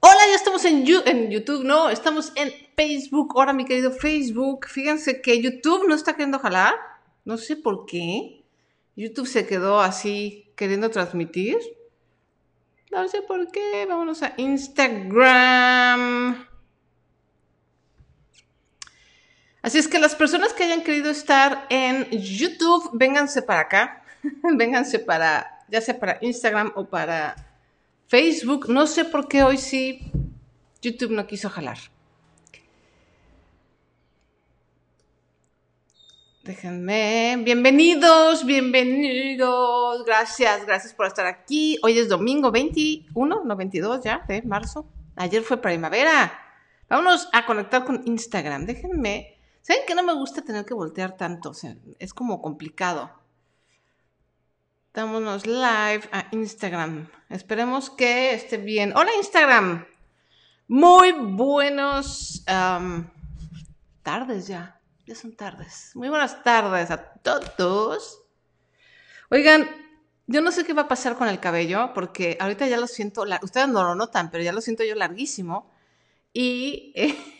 Hola, ya estamos en, YouTube, no, estamos en Facebook. Ahora, mi querido Facebook, fíjense que YouTube no está queriendo jalar. No sé por qué. YouTube se quedó así queriendo transmitir. No sé por qué. Vámonos a Instagram. Así es que las personas que hayan querido estar en YouTube, vénganse para acá. vénganse para, ya sea para Instagram o para Facebook. No sé por qué hoy sí YouTube no quiso jalar. Déjenme. Bienvenidos, bienvenidos. Gracias, gracias por estar aquí. Hoy es domingo 21, no 22 ya, de marzo. Ayer fue primavera. Vámonos a conectar con Instagram. Déjenme. ¿Saben que no me gusta tener que voltear tanto? O sea, es como complicado. Dámonos live a Instagram. Esperemos que esté bien. Hola Instagram. Muy buenos tardes ya. Ya son tardes. Muy buenas tardes a todos. Oigan, yo no sé qué va a pasar con el cabello, porque ahorita ya lo siento, ustedes no lo notan, pero ya lo siento yo larguísimo. Y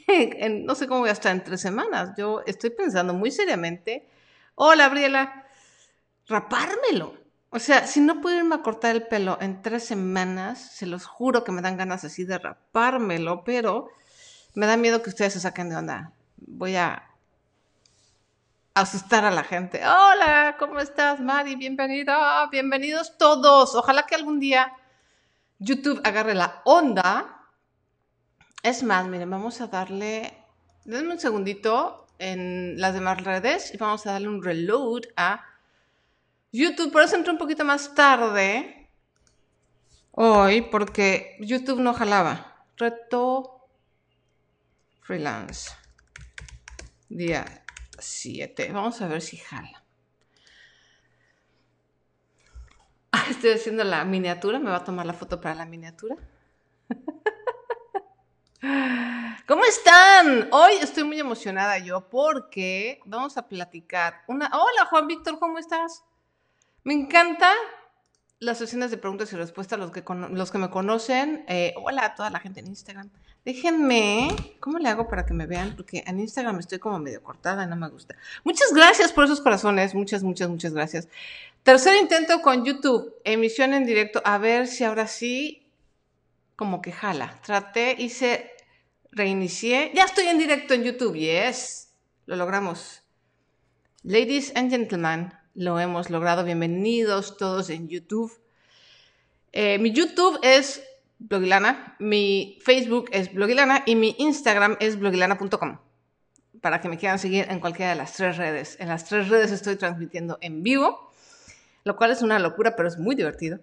no sé cómo voy a estar en tres semanas. Yo estoy pensando muy seriamente, hola Gabriela, rapármelo. O sea, si no puedo irme a cortar el pelo en tres semanas, se los juro que me dan ganas así de rapármelo, pero me da miedo que ustedes se saquen de onda. Voy a asustar a la gente. Hola, ¿cómo estás, Mari? Bienvenida, bienvenidos todos. Ojalá que algún día YouTube agarre la onda. Es más, miren, vamos a darle, denme un segundito en las demás redes y vamos a darle un reload a YouTube. Por eso entré un poquito más tarde hoy porque YouTube no jalaba. Reto freelance. Día 7. Vamos a ver si jala. Ah, estoy haciendo la miniatura. Me va a tomar la foto para la miniatura. ¿Cómo están? Hoy estoy muy emocionada yo porque vamos a platicar una... Hola Juan Víctor, ¿cómo estás? Me encanta las sesiones de preguntas y respuestas, los que, los que me conocen. Eh, hola a toda la gente en Instagram. Déjenme, ¿cómo le hago para que me vean? Porque en Instagram estoy como medio cortada, no me gusta. Muchas gracias por esos corazones, muchas, muchas, muchas gracias. Tercer intento con YouTube, emisión en directo, a ver si ahora sí, como que jala. Traté, hice, reinicié, ya estoy en directo en YouTube, yes, lo logramos. Ladies and gentlemen, lo hemos logrado, bienvenidos todos en YouTube. Eh, mi YouTube es Blogilana, mi Facebook es Blogilana y mi Instagram es blogilana.com para que me quieran seguir en cualquiera de las tres redes. En las tres redes estoy transmitiendo en vivo, lo cual es una locura, pero es muy divertido.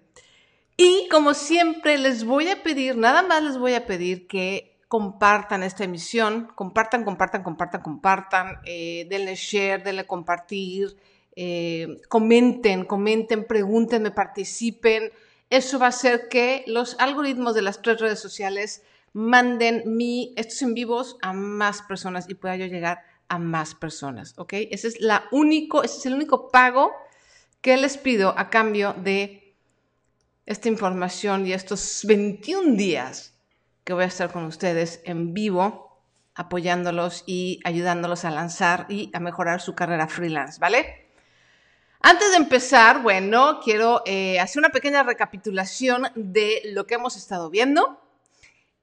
Y como siempre les voy a pedir, nada más les voy a pedir que compartan esta emisión, compartan, compartan, compartan, compartan, eh, denle share, denle compartir, eh, comenten, comenten, pregúntenme, participen eso va a hacer que los algoritmos de las tres redes sociales manden mi, estos en vivos a más personas y pueda yo llegar a más personas, ¿ok? Ese es, la único, ese es el único pago que les pido a cambio de esta información y estos 21 días que voy a estar con ustedes en vivo, apoyándolos y ayudándolos a lanzar y a mejorar su carrera freelance, ¿vale? Antes de empezar, bueno, quiero eh, hacer una pequeña recapitulación de lo que hemos estado viendo.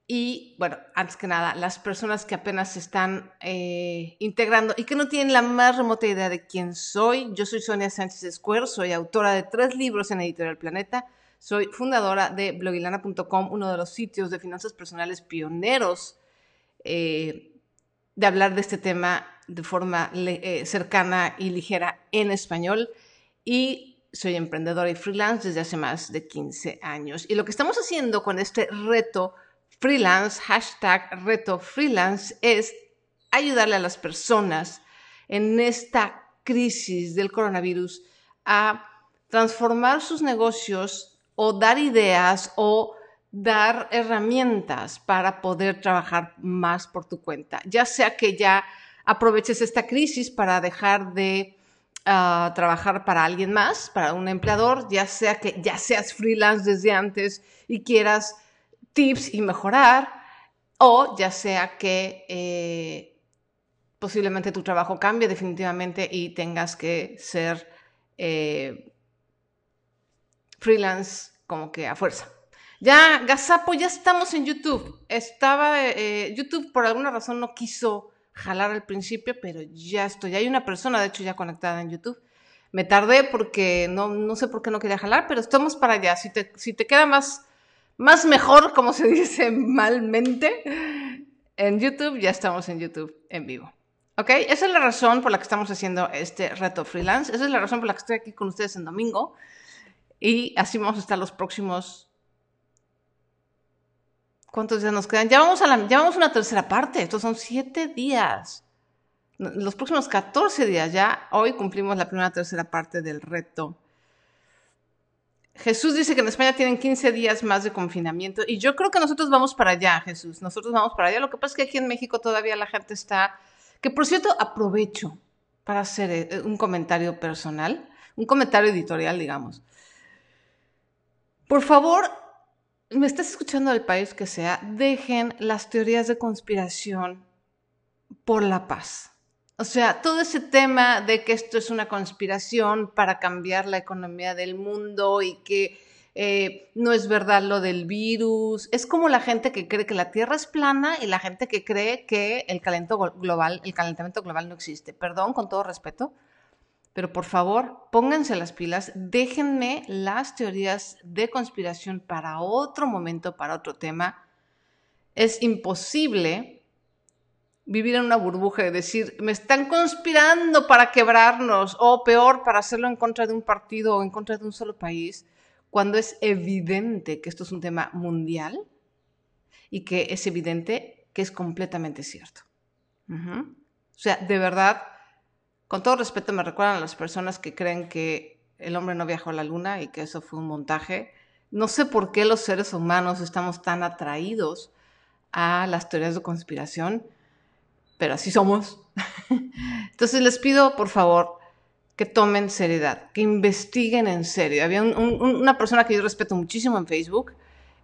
Y bueno, antes que nada, las personas que apenas se están eh, integrando y que no tienen la más remota idea de quién soy, yo soy Sonia Sánchez Escuer, soy autora de tres libros en Editorial Planeta, soy fundadora de blogilana.com, uno de los sitios de finanzas personales pioneros eh, de hablar de este tema de forma cercana y ligera en español y soy emprendedora y freelance desde hace más de 15 años. Y lo que estamos haciendo con este reto freelance, hashtag reto freelance, es ayudarle a las personas en esta crisis del coronavirus a transformar sus negocios o dar ideas o dar herramientas para poder trabajar más por tu cuenta. Ya sea que ya aproveches esta crisis para dejar de a trabajar para alguien más, para un empleador, ya sea que ya seas freelance desde antes y quieras tips y mejorar, o ya sea que eh, posiblemente tu trabajo cambie definitivamente y tengas que ser eh, freelance como que a fuerza. Ya, Gazapo, ya estamos en YouTube. Estaba, eh, YouTube por alguna razón no quiso jalar al principio, pero ya estoy. Hay una persona, de hecho, ya conectada en YouTube. Me tardé porque no, no sé por qué no quería jalar, pero estamos para allá. Si te, si te queda más, más mejor, como se dice malmente, en YouTube, ya estamos en YouTube en vivo. ¿Ok? Esa es la razón por la que estamos haciendo este reto freelance. Esa es la razón por la que estoy aquí con ustedes en domingo. Y así vamos a estar los próximos. ¿Cuántos días nos quedan? Ya vamos a, la, ya vamos a una tercera parte. Estos son siete días. Los próximos 14 días ya. Hoy cumplimos la primera tercera parte del reto. Jesús dice que en España tienen 15 días más de confinamiento y yo creo que nosotros vamos para allá, Jesús. Nosotros vamos para allá. Lo que pasa es que aquí en México todavía la gente está... Que por cierto, aprovecho para hacer eh, un comentario personal, un comentario editorial, digamos. Por favor, me estás escuchando del país que sea, dejen las teorías de conspiración por la paz. O sea, todo ese tema de que esto es una conspiración para cambiar la economía del mundo y que eh, no es verdad lo del virus, es como la gente que cree que la Tierra es plana y la gente que cree que global, el calentamiento global no existe. Perdón, con todo respeto, pero por favor, pónganse las pilas, déjenme las teorías de conspiración para otro momento, para otro tema. Es imposible vivir en una burbuja y decir, me están conspirando para quebrarnos, o peor, para hacerlo en contra de un partido o en contra de un solo país, cuando es evidente que esto es un tema mundial y que es evidente que es completamente cierto. O sea, de verdad, con todo respeto, me recuerdan a las personas que creen que el hombre no viajó a la luna y que eso fue un montaje. No sé por qué los seres humanos estamos tan atraídos a las teorías de conspiración, pero así somos. Entonces les pido, por favor, que tomen seriedad, que investiguen en serio. Había una persona que yo respeto muchísimo en Facebook,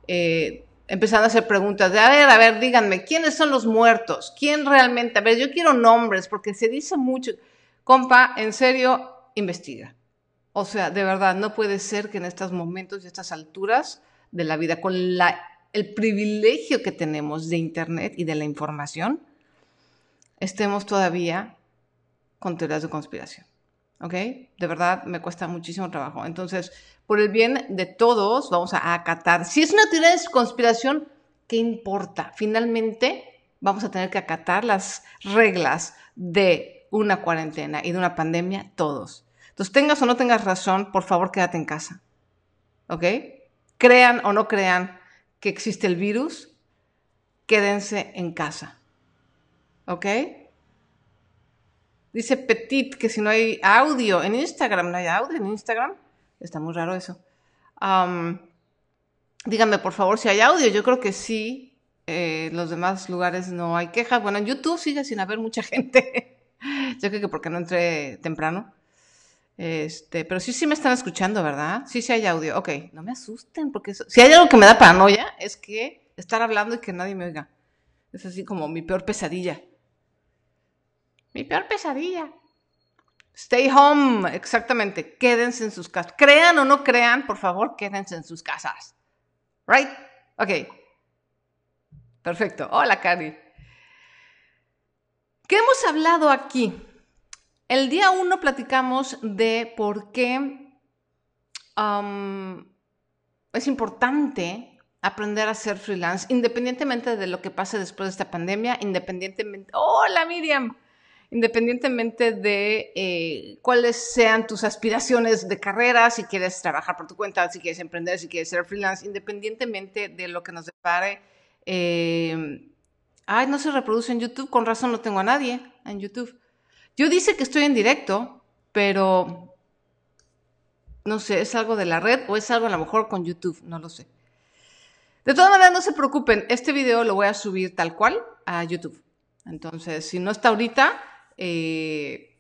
eh, empezando a hacer preguntas de, a ver, a ver, díganme, ¿quiénes son los muertos? ¿Quién realmente? A ver, yo quiero nombres, porque se dice mucho. Compa, en serio, investiga. O sea, de verdad, no puede ser que en estos momentos y estas alturas de la vida, con la, el privilegio que tenemos de Internet y de la información, estemos todavía con teorías de conspiración. ¿Ok? De verdad, me cuesta muchísimo trabajo. Entonces, por el bien de todos, vamos a acatar. Si es una teoría de conspiración, ¿qué importa? Finalmente, vamos a tener que acatar las reglas de una cuarentena y de una pandemia, todos. Entonces, tengas o no tengas razón, por favor, quédate en casa. ¿Ok? Crean o no crean que existe el virus, quédense en casa. ¿Ok? Dice Petit que si no hay audio en Instagram, ¿no hay audio en Instagram? Está muy raro eso. díganme por favor si hay audio. Yo creo que sí. Eh, los demás lugares no hay quejas. Bueno, en YouTube sigue sin haber mucha gente. Yo creo que porque no entré temprano. Este, pero sí, sí me están escuchando, ¿verdad? Sí, sí hay audio. Ok, no me asusten, porque si hay algo que me da paranoia es que estar hablando y que nadie me oiga. Es así como mi peor pesadilla. Mi peor pesadilla. Stay home, exactamente. Quédense en sus casas. Crean o no crean, por favor, quédense en sus casas. Right? Ok. Perfecto. Hola, Cari. ¿Qué hemos hablado aquí? El día uno platicamos de por qué es importante aprender a ser freelance, independientemente de lo que pase después de esta pandemia, independientemente, hola Miriam, independientemente de eh, cuáles sean tus aspiraciones de carrera, si quieres trabajar por tu cuenta, si quieres emprender, si quieres ser freelance, independientemente de lo que nos depare eh, Ay, no se reproduce en YouTube, con razón no tengo a nadie en YouTube. Yo dice que estoy en directo, pero no sé, es algo de la red o es algo a lo mejor con YouTube, no lo sé. De todas maneras, no se preocupen, este video lo voy a subir tal cual a YouTube. Entonces, si no está ahorita, eh,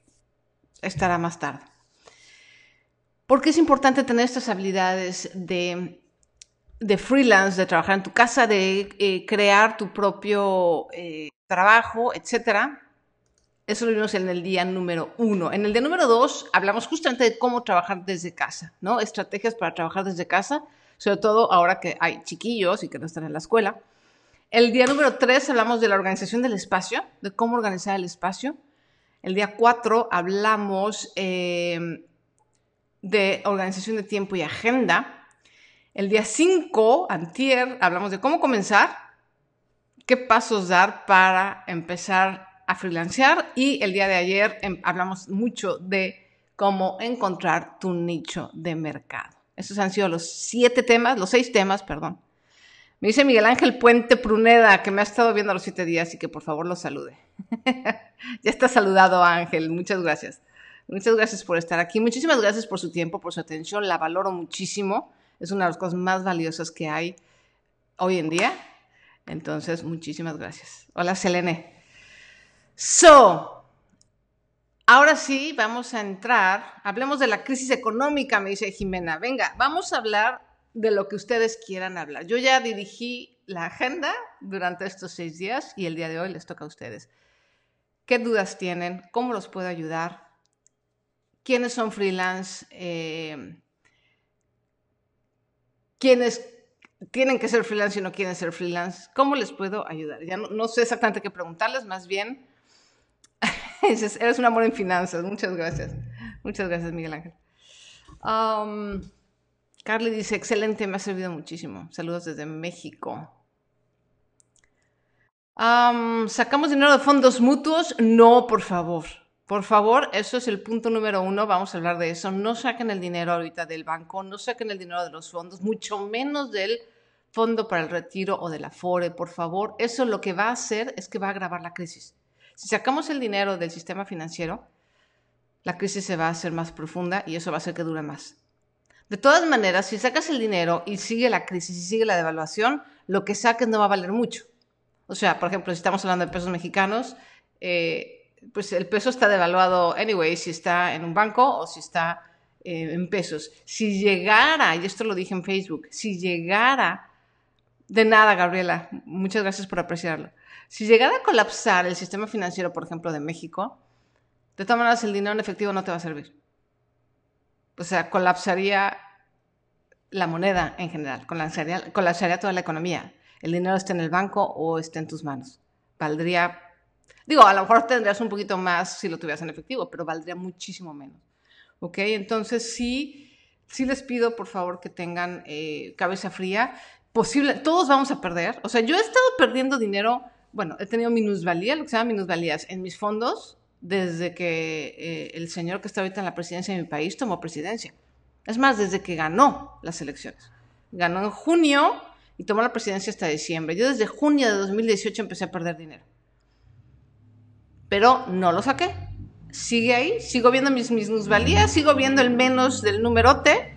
estará más tarde. Porque es importante tener estas habilidades de de freelance, de trabajar en tu casa, de eh, crear tu propio eh, trabajo, etcétera. Eso lo vimos en el día número uno. En el día número dos hablamos justamente de cómo trabajar desde casa, ¿no? Estrategias para trabajar desde casa, sobre todo ahora que hay chiquillos y que no están en la escuela. El día número tres hablamos de la organización del espacio, de cómo organizar el espacio. El día cuatro hablamos eh, de organización de tiempo y agenda. El día 5, antier, hablamos de cómo comenzar, qué pasos dar para empezar a freelancear y el día de ayer em, hablamos mucho de cómo encontrar tu nicho de mercado. Esos han sido los siete temas, los seis temas, perdón. Me dice Miguel Ángel Puente Pruneda que me ha estado viendo los siete días y que por favor lo salude. ya está saludado Ángel, muchas gracias. Muchas gracias por estar aquí. Muchísimas gracias por su tiempo, por su atención. La valoro muchísimo es una de las cosas más valiosas que hay hoy en día. Entonces, muchísimas gracias. Hola, Selene. So, ahora sí, vamos a entrar. Hablemos de la crisis económica, me dice Jimena. Venga, vamos a hablar de lo que ustedes quieran hablar. Yo ya dirigí la agenda durante estos seis días y el día de hoy les toca a ustedes. ¿Qué dudas tienen? ¿Cómo los puedo ayudar? ¿Quiénes son freelance? Eh, quienes tienen que ser freelance y no quieren ser freelance, ¿cómo les puedo ayudar? Ya no, sé exactamente qué preguntarles, más bien, eres un amor en finanzas, muchas gracias. Muchas gracias, Miguel Ángel. Um, Carly dice, excelente, me ha servido muchísimo. Saludos desde México. Um, ¿Sacamos dinero de fondos mutuos? No, por favor. Por favor, eso es el punto número uno, vamos a hablar de eso. No saquen el dinero ahorita del banco, no saquen el dinero de los fondos, mucho menos del fondo para el retiro o del afore, por favor. Eso lo que va a hacer es que va a agravar la crisis. Si sacamos el dinero del sistema financiero, la crisis se va a hacer más profunda y eso va a hacer que dure más. De todas maneras, si sacas el dinero y sigue la crisis y sigue la devaluación, lo que saques no va a valer mucho. O sea, por ejemplo, si estamos hablando de pesos mexicanos, eh, pues el peso está devaluado anyway, si está en un banco o si está eh, en pesos. Si llegara, y esto lo dije en Facebook, si llegara, de nada, Gabriela, muchas gracias por apreciarlo. Si llegara a colapsar el sistema financiero, por ejemplo, de México, de todas maneras el dinero en efectivo no te va a servir. O sea, colapsaría la moneda en general, colapsaría, colapsaría toda la economía. El dinero está en el banco o está en tus manos. Valdría Digo, a lo mejor tendrías un poquito más si lo tuvieras en efectivo, pero valdría muchísimo menos. ¿Ok? Entonces sí, sí les pido por favor que tengan eh, cabeza fría. Posible, todos vamos a perder. O sea, yo he estado perdiendo dinero, bueno, he tenido minusvalía, lo que se llama minusvalías, en mis fondos desde que eh, el señor que está ahorita en la presidencia de mi país tomó presidencia. Es más, desde que ganó las elecciones. Ganó en junio y tomó la presidencia hasta diciembre. Yo desde junio de 2018 empecé a perder dinero pero no lo saqué. Sigue ahí, sigo viendo mis minusvalías, sigo viendo el menos del numerote,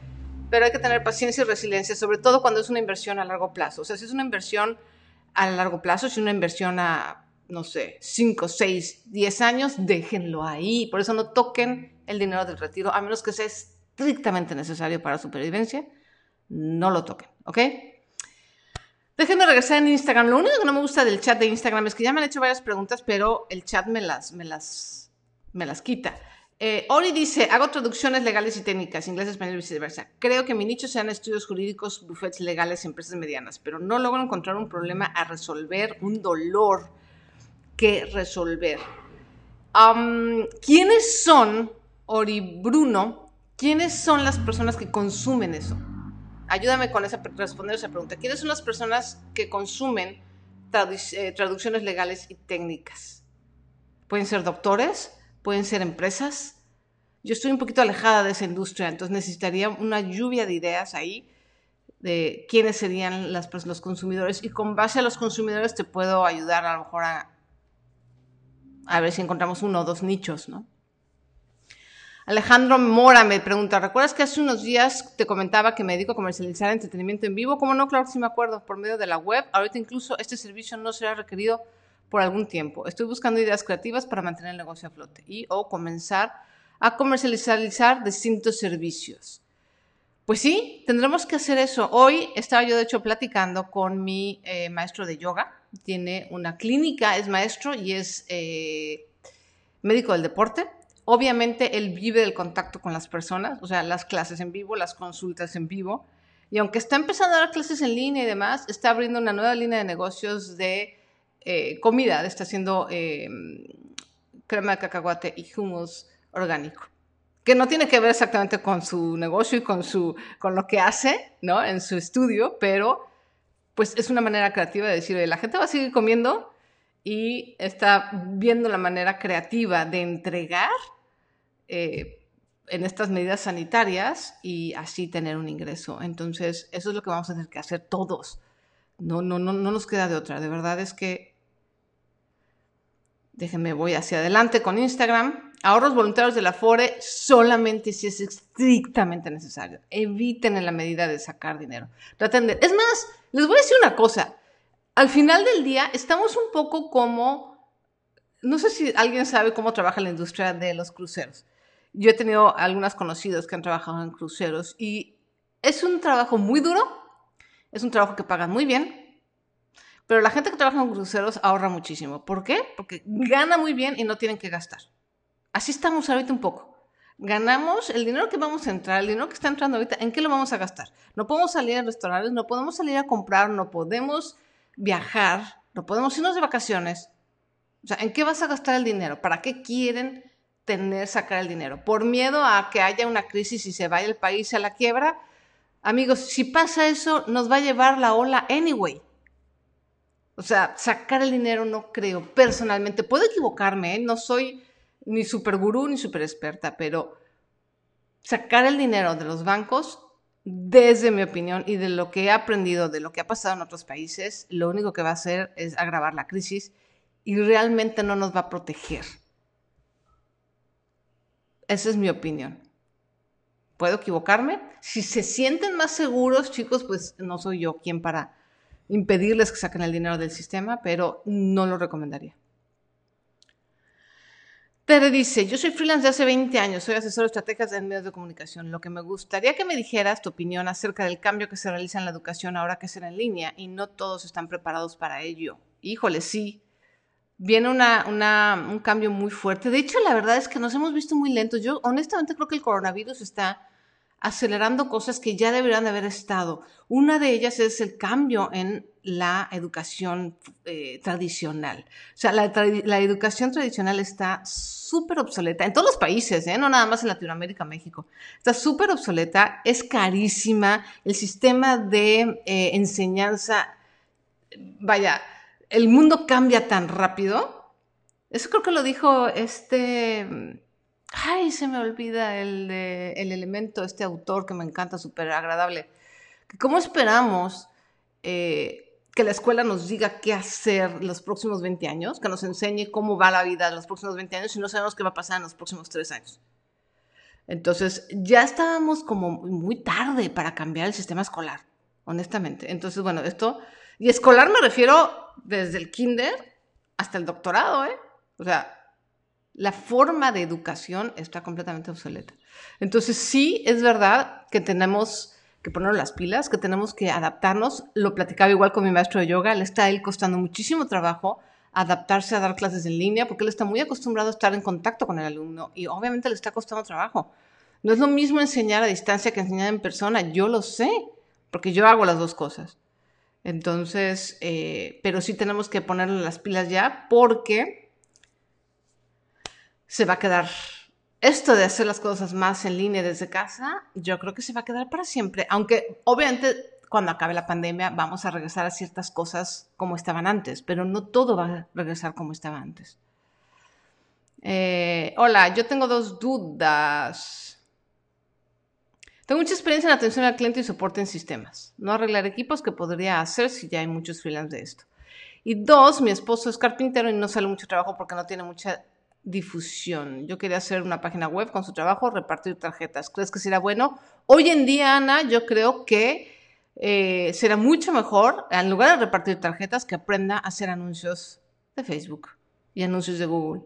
pero hay que tener paciencia y resiliencia, sobre todo cuando es una inversión a largo plazo. O sea, si es una inversión a largo plazo, si es una inversión a, no sé, 5, 6, 10 años, déjenlo ahí. Por eso no toquen el dinero del retiro, a menos que sea estrictamente necesario para supervivencia, no lo toquen, ¿ok? Déjenme regresar en Instagram. Lo único que no me gusta del chat de Instagram es que ya me han hecho varias preguntas, pero el chat me las, me las, me las quita. Eh, Ori dice, hago traducciones legales y técnicas, inglés, español y viceversa. Creo que mi nicho sean estudios jurídicos, bufetes legales, empresas medianas, pero no logro encontrar un problema a resolver, un dolor que resolver. ¿Quiénes son, Ori Bruno, quiénes son las personas que consumen eso? Ayúdame con esa, responder esa pregunta. ¿Quiénes son las personas que consumen eh, traducciones legales y técnicas? Pueden ser doctores, pueden ser empresas. Yo estoy un poquito alejada de esa industria, entonces necesitaría una lluvia de ideas ahí de quiénes serían las, los consumidores y con base a los consumidores te puedo ayudar a lo mejor a, a ver si encontramos uno o dos nichos, ¿no? Alejandro Mora me pregunta, ¿recuerdas que hace unos días te comentaba que me dedico a comercializar entretenimiento en vivo? ¿Cómo no? Claro que sí me acuerdo, por medio de la web. Ahorita incluso este servicio no será requerido por algún tiempo. Estoy buscando ideas creativas para mantener el negocio a flote y o comenzar a comercializar distintos servicios. Pues sí, tendremos que hacer eso. Hoy estaba yo, de hecho, platicando con mi eh, maestro de yoga. Tiene una clínica, es maestro y es eh, médico del deporte. Obviamente, él vive del contacto con las personas, o sea, las clases en vivo, las consultas en vivo. Y aunque está empezando a dar clases en línea y demás, está abriendo una nueva línea de negocios de eh, comida. Está haciendo crema de cacahuate y hummus orgánico que no tiene que ver exactamente con su negocio y con, su, con lo que hace, ¿no? En su estudio, pero pues es una manera creativa de decir, la gente va a seguir comiendo y está viendo la manera creativa de entregar eh, en estas medidas sanitarias y así tener un ingreso. Entonces, eso es lo que vamos a tener que hacer todos. No, no, no, no nos queda de otra. De verdad es que, déjenme, voy hacia adelante con Instagram ahorros voluntarios de la FORE solamente si es estrictamente necesario. Eviten en la medida de sacar dinero. Traten de... Es más, les voy a decir una cosa. Al final del día estamos un poco como... No sé si alguien sabe cómo trabaja la industria de los cruceros. Yo he tenido algunas conocidos que han trabajado en cruceros y es un trabajo muy duro, es un trabajo que pagan muy bien, pero la gente que trabaja en cruceros ahorra muchísimo. ¿Por qué? Porque gana muy bien y no tienen que gastar. Así estamos ahorita un poco. Ganamos el dinero que vamos a entrar, el dinero que está entrando ahorita, ¿en qué lo vamos a gastar? No podemos salir a restaurantes, no podemos salir a comprar, no podemos viajar, no podemos irnos de vacaciones. O sea, ¿en qué vas a gastar el dinero? ¿Para qué quieren tener, sacar el dinero? ¿Por miedo a que haya una crisis y se vaya el país a la quiebra? Amigos, si pasa eso, nos va a llevar la ola anyway. O sea, sacar el dinero no creo. Personalmente, puedo equivocarme, ¿eh? no soy ni super gurú ni super experta, pero sacar el dinero de los bancos, desde mi opinión y de lo que he aprendido, de lo que ha pasado en otros países, lo único que va a hacer es agravar la crisis y realmente no nos va a proteger. Esa es mi opinión. ¿Puedo equivocarme? Si se sienten más seguros, chicos, pues no soy yo quien para impedirles que saquen el dinero del sistema, pero no lo recomendaría. Dice, yo soy freelance de hace 20 años, soy asesor de estrategias en medios de comunicación. Lo que me gustaría que me dijeras tu opinión acerca del cambio que se realiza en la educación ahora que es en línea y no todos están preparados para ello. Híjole, sí. Viene un cambio muy fuerte. De hecho, la verdad es que nos hemos visto muy lentos. Yo honestamente creo que el coronavirus está acelerando cosas que ya deberían de haber estado. Una de ellas es el cambio en la educación eh, tradicional. O sea, la, educación tradicional está súper obsoleta en todos los países, ¿eh? no nada más en Latinoamérica, México. Está súper obsoleta, es carísima, el sistema de eh, enseñanza, vaya, el mundo cambia tan rápido. Eso creo que lo dijo este Ay, se me olvida el, de, el elemento, este autor que me encanta, súper agradable. ¿Cómo esperamos que la escuela nos diga qué hacer los próximos 20 años? Que nos enseñe cómo va la vida los próximos 20 años y no sabemos qué va a pasar en los próximos 3 años. Entonces, ya estábamos como muy tarde para cambiar el sistema escolar, honestamente. Entonces, bueno, esto, y escolar me refiero desde el kinder hasta el doctorado, ¿eh? O sea, la forma de educación está completamente obsoleta. Entonces sí, es verdad que tenemos que poner las pilas, que tenemos que adaptarnos. Lo platicaba igual con mi maestro de yoga, le está a él costando muchísimo trabajo adaptarse a dar clases en línea porque él está muy acostumbrado a estar en contacto con el alumno y obviamente le está costando trabajo. No es lo mismo enseñar a distancia que enseñar en persona, yo lo sé, porque yo hago las dos cosas. Entonces, eh, pero sí tenemos que ponerle las pilas ya porque se va a quedar esto de hacer las cosas más en línea desde casa, yo creo que se va a quedar para siempre, aunque obviamente cuando acabe la pandemia vamos a regresar a ciertas cosas como estaban antes, pero no todo va a regresar como estaba antes. Eh, hola, yo tengo dos dudas. Tengo mucha experiencia en atención al cliente y soporte en sistemas. No arreglar equipos que podría hacer si ya hay muchos freelance de esto. Y dos, mi esposo es carpintero y no sale mucho trabajo porque no tiene mucha difusión. Yo quería hacer una página web con su trabajo, repartir tarjetas. ¿Crees que será bueno? Hoy en día, Ana, yo creo que eh, será mucho mejor, en lugar de repartir tarjetas, que aprenda a hacer anuncios de Facebook y anuncios de Google.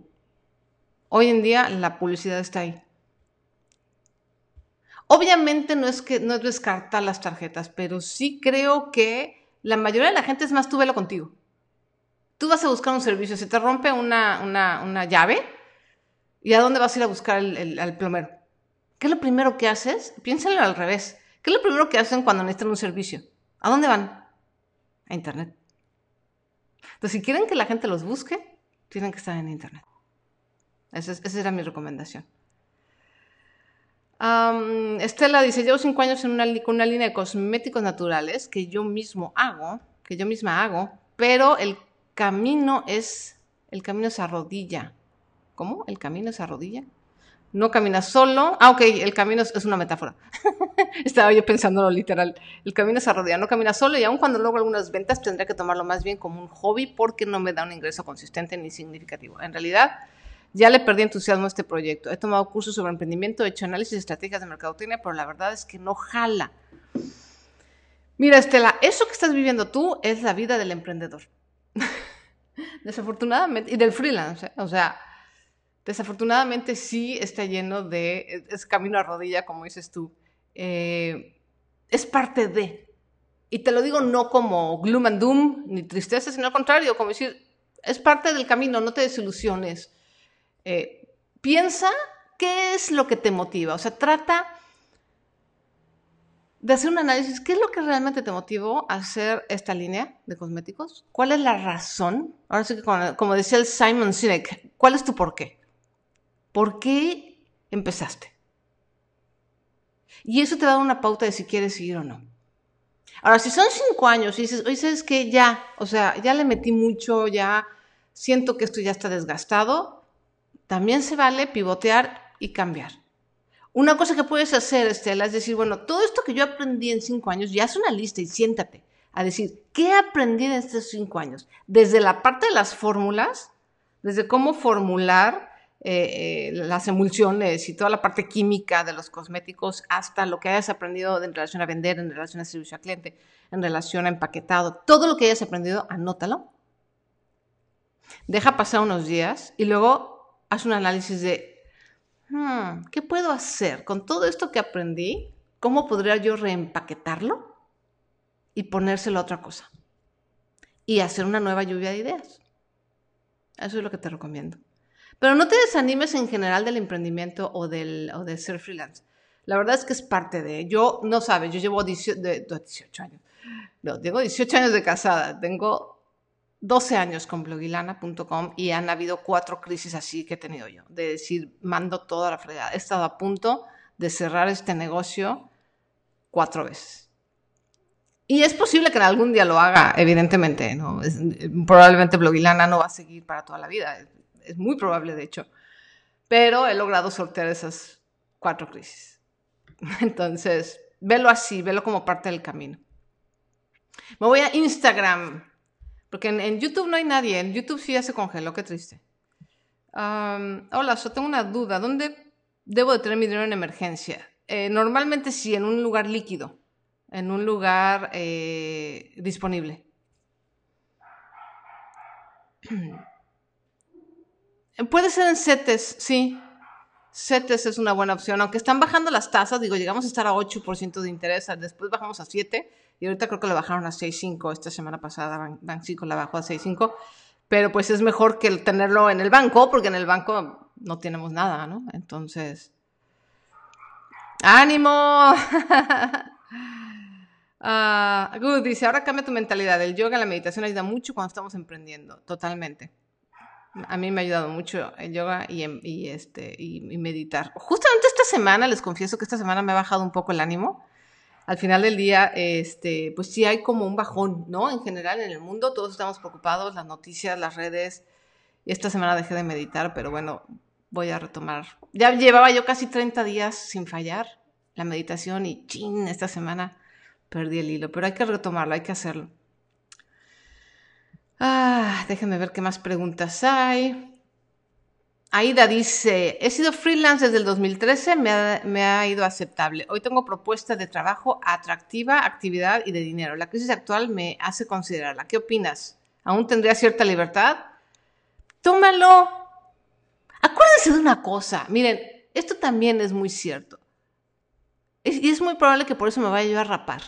Hoy en día la publicidad está ahí. Obviamente no es que no es descartar las tarjetas, pero sí creo que la mayoría de la gente es más tú velo contigo. Tú vas a buscar un servicio, se te rompe una, una, llave, ¿y a dónde vas a ir a buscar al plomero? ¿Qué es lo primero que haces? Piénsalo al revés. ¿Qué es lo primero que hacen cuando necesitan un servicio? ¿A dónde van? A Internet. Entonces, si quieren que la gente los busque, tienen que estar en Internet. Esa, esa era mi recomendación. Estela dice, llevo cinco años en una, con una línea de cosméticos naturales que yo mismo hago, que yo misma hago, pero el camino es, el camino es arrodilla. ¿Cómo? ¿El camino es arrodilla? No camina solo. Ah, ok, el camino es, una metáfora. Estaba yo pensando lo literal. El camino es arrodilla, no camina solo y aun cuando logro algunas ventas tendría que tomarlo más bien como un hobby porque no me da un ingreso consistente ni significativo. En realidad, ya le perdí entusiasmo a este proyecto. He tomado cursos sobre emprendimiento, he hecho análisis de estrategias de mercadotecnia, pero la verdad es que no jala. Mira, Estela, eso que estás viviendo tú es la vida del emprendedor. Desafortunadamente, y del freelance, ¿eh? o sea, desafortunadamente sí está lleno de, es camino a rodilla, como dices tú. Eh, es parte de. Y te lo digo no como gloom and doom, ni tristeza, sino al contrario, como decir, es parte del camino, no te desilusiones. Eh, piensa qué es lo que te motiva, o sea, trata de hacer un análisis, ¿qué es lo que realmente te motivó a hacer esta línea de cosméticos? ¿Cuál es la razón? Ahora sí que como, decía el Simon Sinek, ¿cuál es tu por qué? ¿Por qué empezaste? Y eso te da una pauta de si quieres seguir o no. Ahora, si son cinco años y dices, oye, ¿sabes qué? Ya, o sea, ya le metí mucho, ya siento que esto ya está desgastado, también se vale pivotear y cambiar. Una cosa que puedes hacer, Estela, es decir, bueno, todo esto que yo aprendí en cinco años, ya haz una lista y siéntate a decir, ¿qué aprendí en estos cinco años? Desde la parte de las fórmulas, desde cómo formular eh, eh, las emulsiones y toda la parte química de los cosméticos, hasta lo que hayas aprendido en relación a vender, en relación a servicio al cliente, en relación a empaquetado, todo lo que hayas aprendido, anótalo. Deja pasar unos días y luego haz un análisis de, hmm, ¿qué puedo hacer con todo esto que aprendí? ¿Cómo podría yo reempaquetarlo y ponérselo a otra cosa? Y hacer una nueva lluvia de ideas. Eso es lo que te recomiendo. Pero no te desanimes en general del emprendimiento o, del, o de ser freelance. La verdad es que es parte de. Yo, no sabes, yo llevo 18, 18 años. No, tengo 18 años de casada. Tengo 12 años con blogilana.com y han habido cuatro crisis así que he tenido yo, de decir, mando toda la fregada. He estado a punto de cerrar este negocio cuatro veces. Y es posible que en algún día lo haga, evidentemente, ¿no? probablemente Blogilana no va a seguir para toda la vida, es, muy probable de hecho, pero he logrado sortear esas cuatro crisis. Entonces, velo así, velo como parte del camino. Me voy a Instagram porque en, YouTube no hay nadie. En YouTube sí ya se congeló, qué triste. hola, yo tengo una duda. ¿Dónde debo de tener mi dinero en emergencia? Eh, normalmente sí, en un lugar líquido, en un lugar eh, disponible. Puede ser en CETES, sí. CETES es una buena opción, aunque están bajando las tasas, digo, llegamos a estar a 8% de interés, después bajamos a 7%, y ahorita creo que lo bajaron a 6.5, esta semana pasada Bank 5 la bajó a 6.5, pero pues es mejor que tenerlo en el banco, porque en el banco no tenemos nada, ¿no? Entonces, ánimo. good, dice, ahora cambia tu mentalidad, el yoga, la meditación ayuda mucho cuando estamos emprendiendo, totalmente. A mí me ha ayudado mucho el yoga y, este, y, meditar. Justamente esta semana, les confieso que esta semana me ha bajado un poco el ánimo. Al final del día, este, pues sí hay como un bajón, ¿no? En general en el mundo todos estamos preocupados, las noticias, las redes. Y esta semana dejé de meditar, pero bueno, voy a retomar. Ya llevaba yo casi 30 días sin fallar la meditación y chin, esta semana perdí el hilo, pero hay que retomarlo, hay que hacerlo. Ah, déjenme ver qué más preguntas hay. Aida dice, he sido freelance desde el 2013, me ha, me ha, ido aceptable. Hoy tengo propuestas de trabajo atractiva, actividad y de dinero. La crisis actual me hace considerarla. ¿Qué opinas? ¿Aún tendría cierta libertad? Tómalo. Acuérdense de una cosa. Miren, esto también es muy cierto. y es muy probable que por eso me vaya yo a rapar.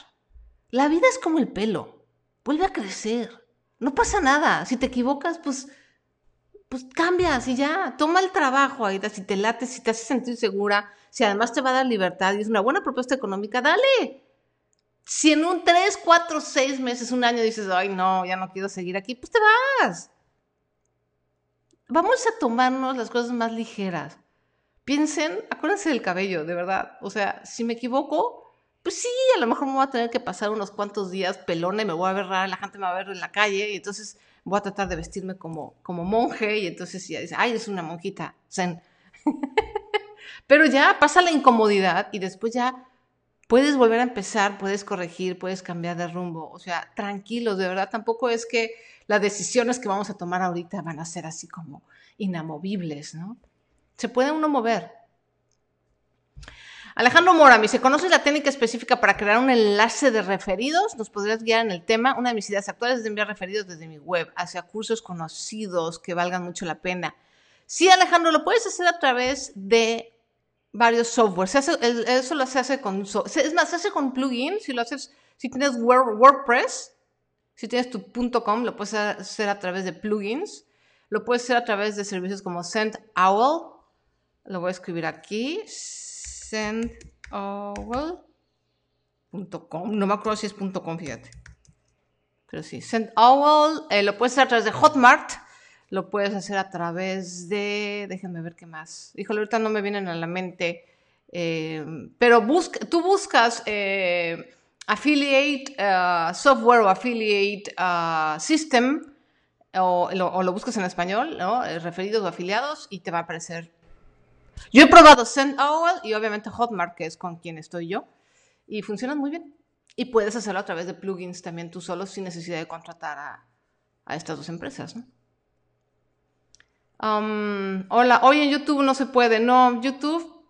La vida es como el pelo. Vuelve a crecer. No pasa nada. Si te equivocas, pues, pues cambias y ya. Toma el trabajo, ahí, Si te late, si te hace sentir segura, si además te va a dar libertad y es una buena propuesta económica, dale. Si en un 3, 4, 6 meses, un año dices, ay, no, ya no quiero seguir aquí, pues te vas. Vamos a tomarnos las cosas más ligeras. Piensen, acuérdense del cabello, de verdad. O sea, si me equivoco, pues sí, a lo mejor me voy a tener que pasar unos cuantos días pelona y me voy a ver rara, la gente me va a ver en la calle y entonces voy a tratar de vestirme como, como monje y entonces ya dice, ay, es una monjita, zen. Pero ya pasa la incomodidad y después ya puedes volver a empezar, puedes corregir, puedes cambiar de rumbo. O sea, tranquilos, de verdad, tampoco es que las decisiones que vamos a tomar ahorita van a ser así como inamovibles, ¿no? Se puede uno mover. Alejandro Mora, ¿se conoce la técnica específica para crear un enlace de referidos? ¿Nos podrías guiar en el tema? Una de mis ideas actuales es de enviar referidos desde mi web hacia cursos conocidos que valgan mucho la pena. Sí, Alejandro, lo puedes hacer a través de varios softwares. eso lo se hace con, es más, se hace con plugins. Si lo haces, si tienes WordPress, si tienes tu .com, lo puedes hacer a través de plugins. Lo puedes hacer a través de servicios como SendOwl. Lo voy a escribir aquí. SendOwl.com. No me acuerdo si es .com, fíjate. Pero sí, SendOwl. Eh, lo puedes hacer a través de Hotmart lo puedes hacer a través de, déjenme ver qué más. Híjole, ahorita no me vienen a la mente, eh, pero busca, tú buscas eh, affiliate uh, software o affiliate system o lo, buscas en español, ¿no? Eh, referidos o afiliados y te va a aparecer. Yo he probado SendOwl y obviamente Hotmart, que es con quien estoy yo, y funcionan muy bien. Y puedes hacerlo a través de plugins también tú solo sin necesidad de contratar a, estas dos empresas, ¿no? hola, hoy en YouTube no se puede. No, YouTube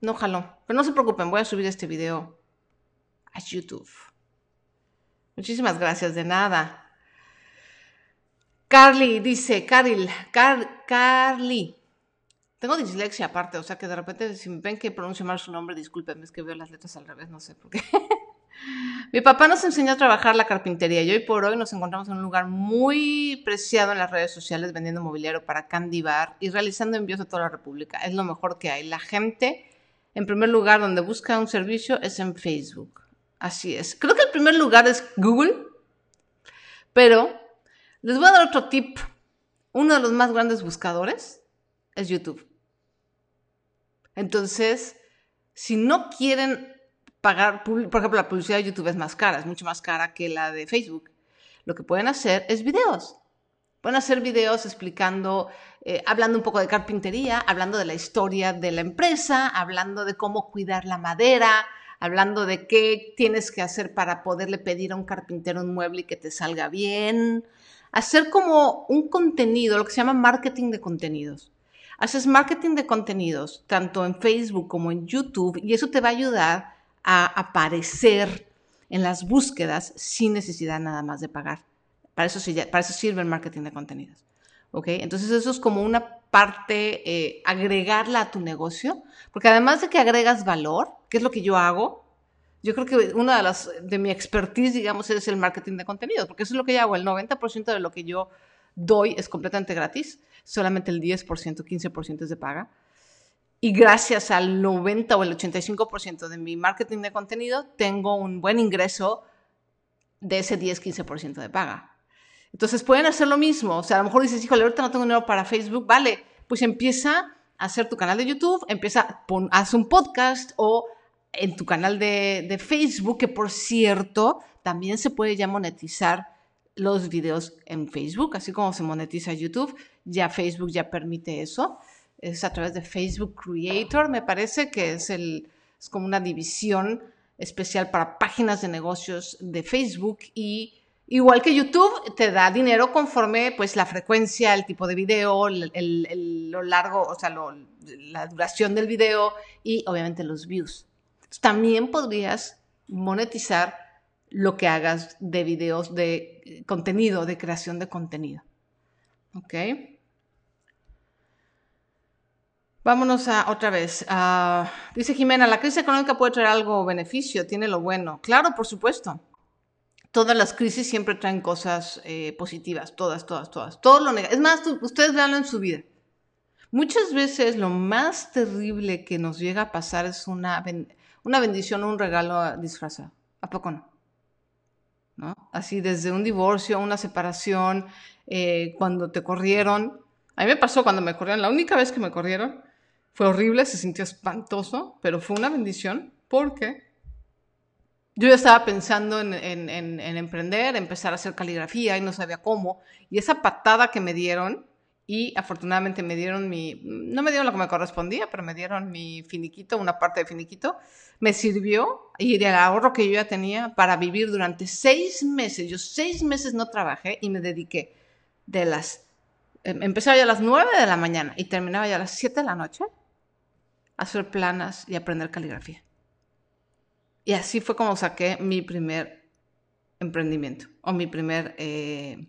no jaló. Pero no se preocupen, voy a subir este video a YouTube. Muchísimas gracias, de nada. Carly dice, Carly, Carly. Tengo dislexia aparte, o sea que de repente si me ven que pronuncio mal su nombre, discúlpenme, es que veo las letras al revés, no sé por qué. Mi papá nos enseñó a trabajar la carpintería y hoy por hoy nos encontramos en un lugar muy preciado en las redes sociales vendiendo mobiliario para Candy Bar y realizando envíos a toda la República. Es lo mejor que hay. La gente, en primer lugar, donde busca un servicio es en Facebook. Así es. Creo que el primer lugar es Google, pero les voy a dar otro tip. Uno de los más grandes buscadores es YouTube. Entonces, si no quieren pagar, por ejemplo, la publicidad de YouTube es más cara, es mucho más cara que la de Facebook. Lo que pueden hacer es videos. Pueden hacer videos explicando, eh, hablando un poco de carpintería, hablando de la historia de la empresa, hablando de cómo cuidar la madera, hablando de qué tienes que hacer para poderle pedir a un carpintero un mueble y que te salga bien. Hacer como un contenido, lo que se llama marketing de contenidos. Haces marketing de contenidos tanto en Facebook como en YouTube y eso te va a ayudar a aparecer en las búsquedas sin necesidad nada más de pagar. Para eso, sirve el marketing de contenidos. ¿Ok? Entonces eso es como una parte, eh, agregarla a tu negocio, porque además de que agregas valor, que es lo que yo hago, yo creo que una de las, de mi expertise, digamos, es el marketing de contenidos, porque eso es lo que yo hago. El 90% de lo que yo doy es completamente gratis, solamente el 10%, 15% es de paga. Y gracias al 90 o el 85% de mi marketing de contenido, tengo un buen ingreso de ese 10-15% de paga. Entonces pueden hacer lo mismo. O sea, a lo mejor dices, híjole, ahorita no tengo dinero para Facebook. Vale, pues empieza a hacer tu canal de YouTube, empieza, pon, haz un podcast o en tu canal de, de Facebook, que por cierto, también se puede ya monetizar los videos en Facebook, así como se monetiza YouTube. Ya Facebook ya permite eso es a través de Facebook Creator, me parece que es, el, es como una división especial para páginas de negocios de Facebook y igual que YouTube te da dinero conforme pues la frecuencia, el tipo de video, el, lo largo, o sea, la duración del video y obviamente los views. También podrías monetizar lo que hagas de videos de contenido, de creación de contenido. ¿Ok? Vámonos a otra vez. Ah, dice Jimena, la crisis económica puede traer algo beneficio, tiene lo bueno. Claro, por supuesto. Todas las crisis siempre traen cosas eh, positivas, todas, todas, todas. Todo lo negativo. Es más, ustedes veanlo en su vida. Muchas veces lo más terrible que nos llega a pasar es una, una bendición o un regalo disfrazado. ¿A poco no? ¿No? Así desde un divorcio, una separación, eh, cuando te corrieron. A mí me pasó cuando me corrieron, la única vez que me corrieron, fue horrible, se sintió espantoso, pero fue una bendición porque yo ya estaba pensando en, en, emprender, empezar a hacer caligrafía y no sabía cómo. Y esa patada que me dieron, y afortunadamente me dieron mi, no me dieron lo que me correspondía, pero me dieron mi finiquito, una parte de finiquito, me sirvió y el ahorro que yo ya tenía para vivir durante seis meses. Yo seis meses no trabajé y me dediqué de las, em, empezaba ya a las nueve de la mañana y terminaba ya a las siete de la noche hacer planas y aprender caligrafía. Y así fue como saqué mi primer emprendimiento o mi primer eh,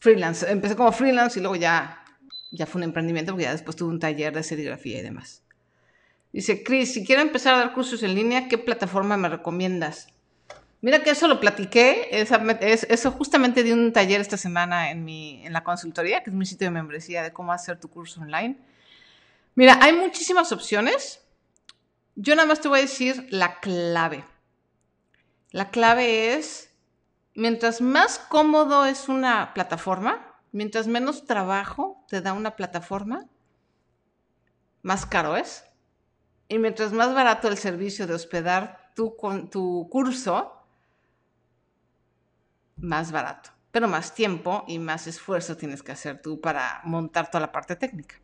freelance. Empecé como freelance y luego ya, ya fue un emprendimiento porque ya después tuve un taller de serigrafía y demás. Dice, Chris, si quiero empezar a dar cursos en línea, ¿qué plataforma me recomiendas? Mira que eso lo platiqué, eso justamente di un taller esta semana en, mi, en la consultoría, que es mi sitio de membresía de cómo hacer tu curso online. Mira, hay muchísimas opciones. Yo nada más te voy a decir la clave. La clave es, mientras más cómodo es una plataforma, mientras menos trabajo te da una plataforma, más caro es. Y mientras más barato el servicio de hospedar tu, tu curso, más barato. Pero más tiempo y más esfuerzo tienes que hacer tú para montar toda la parte técnica.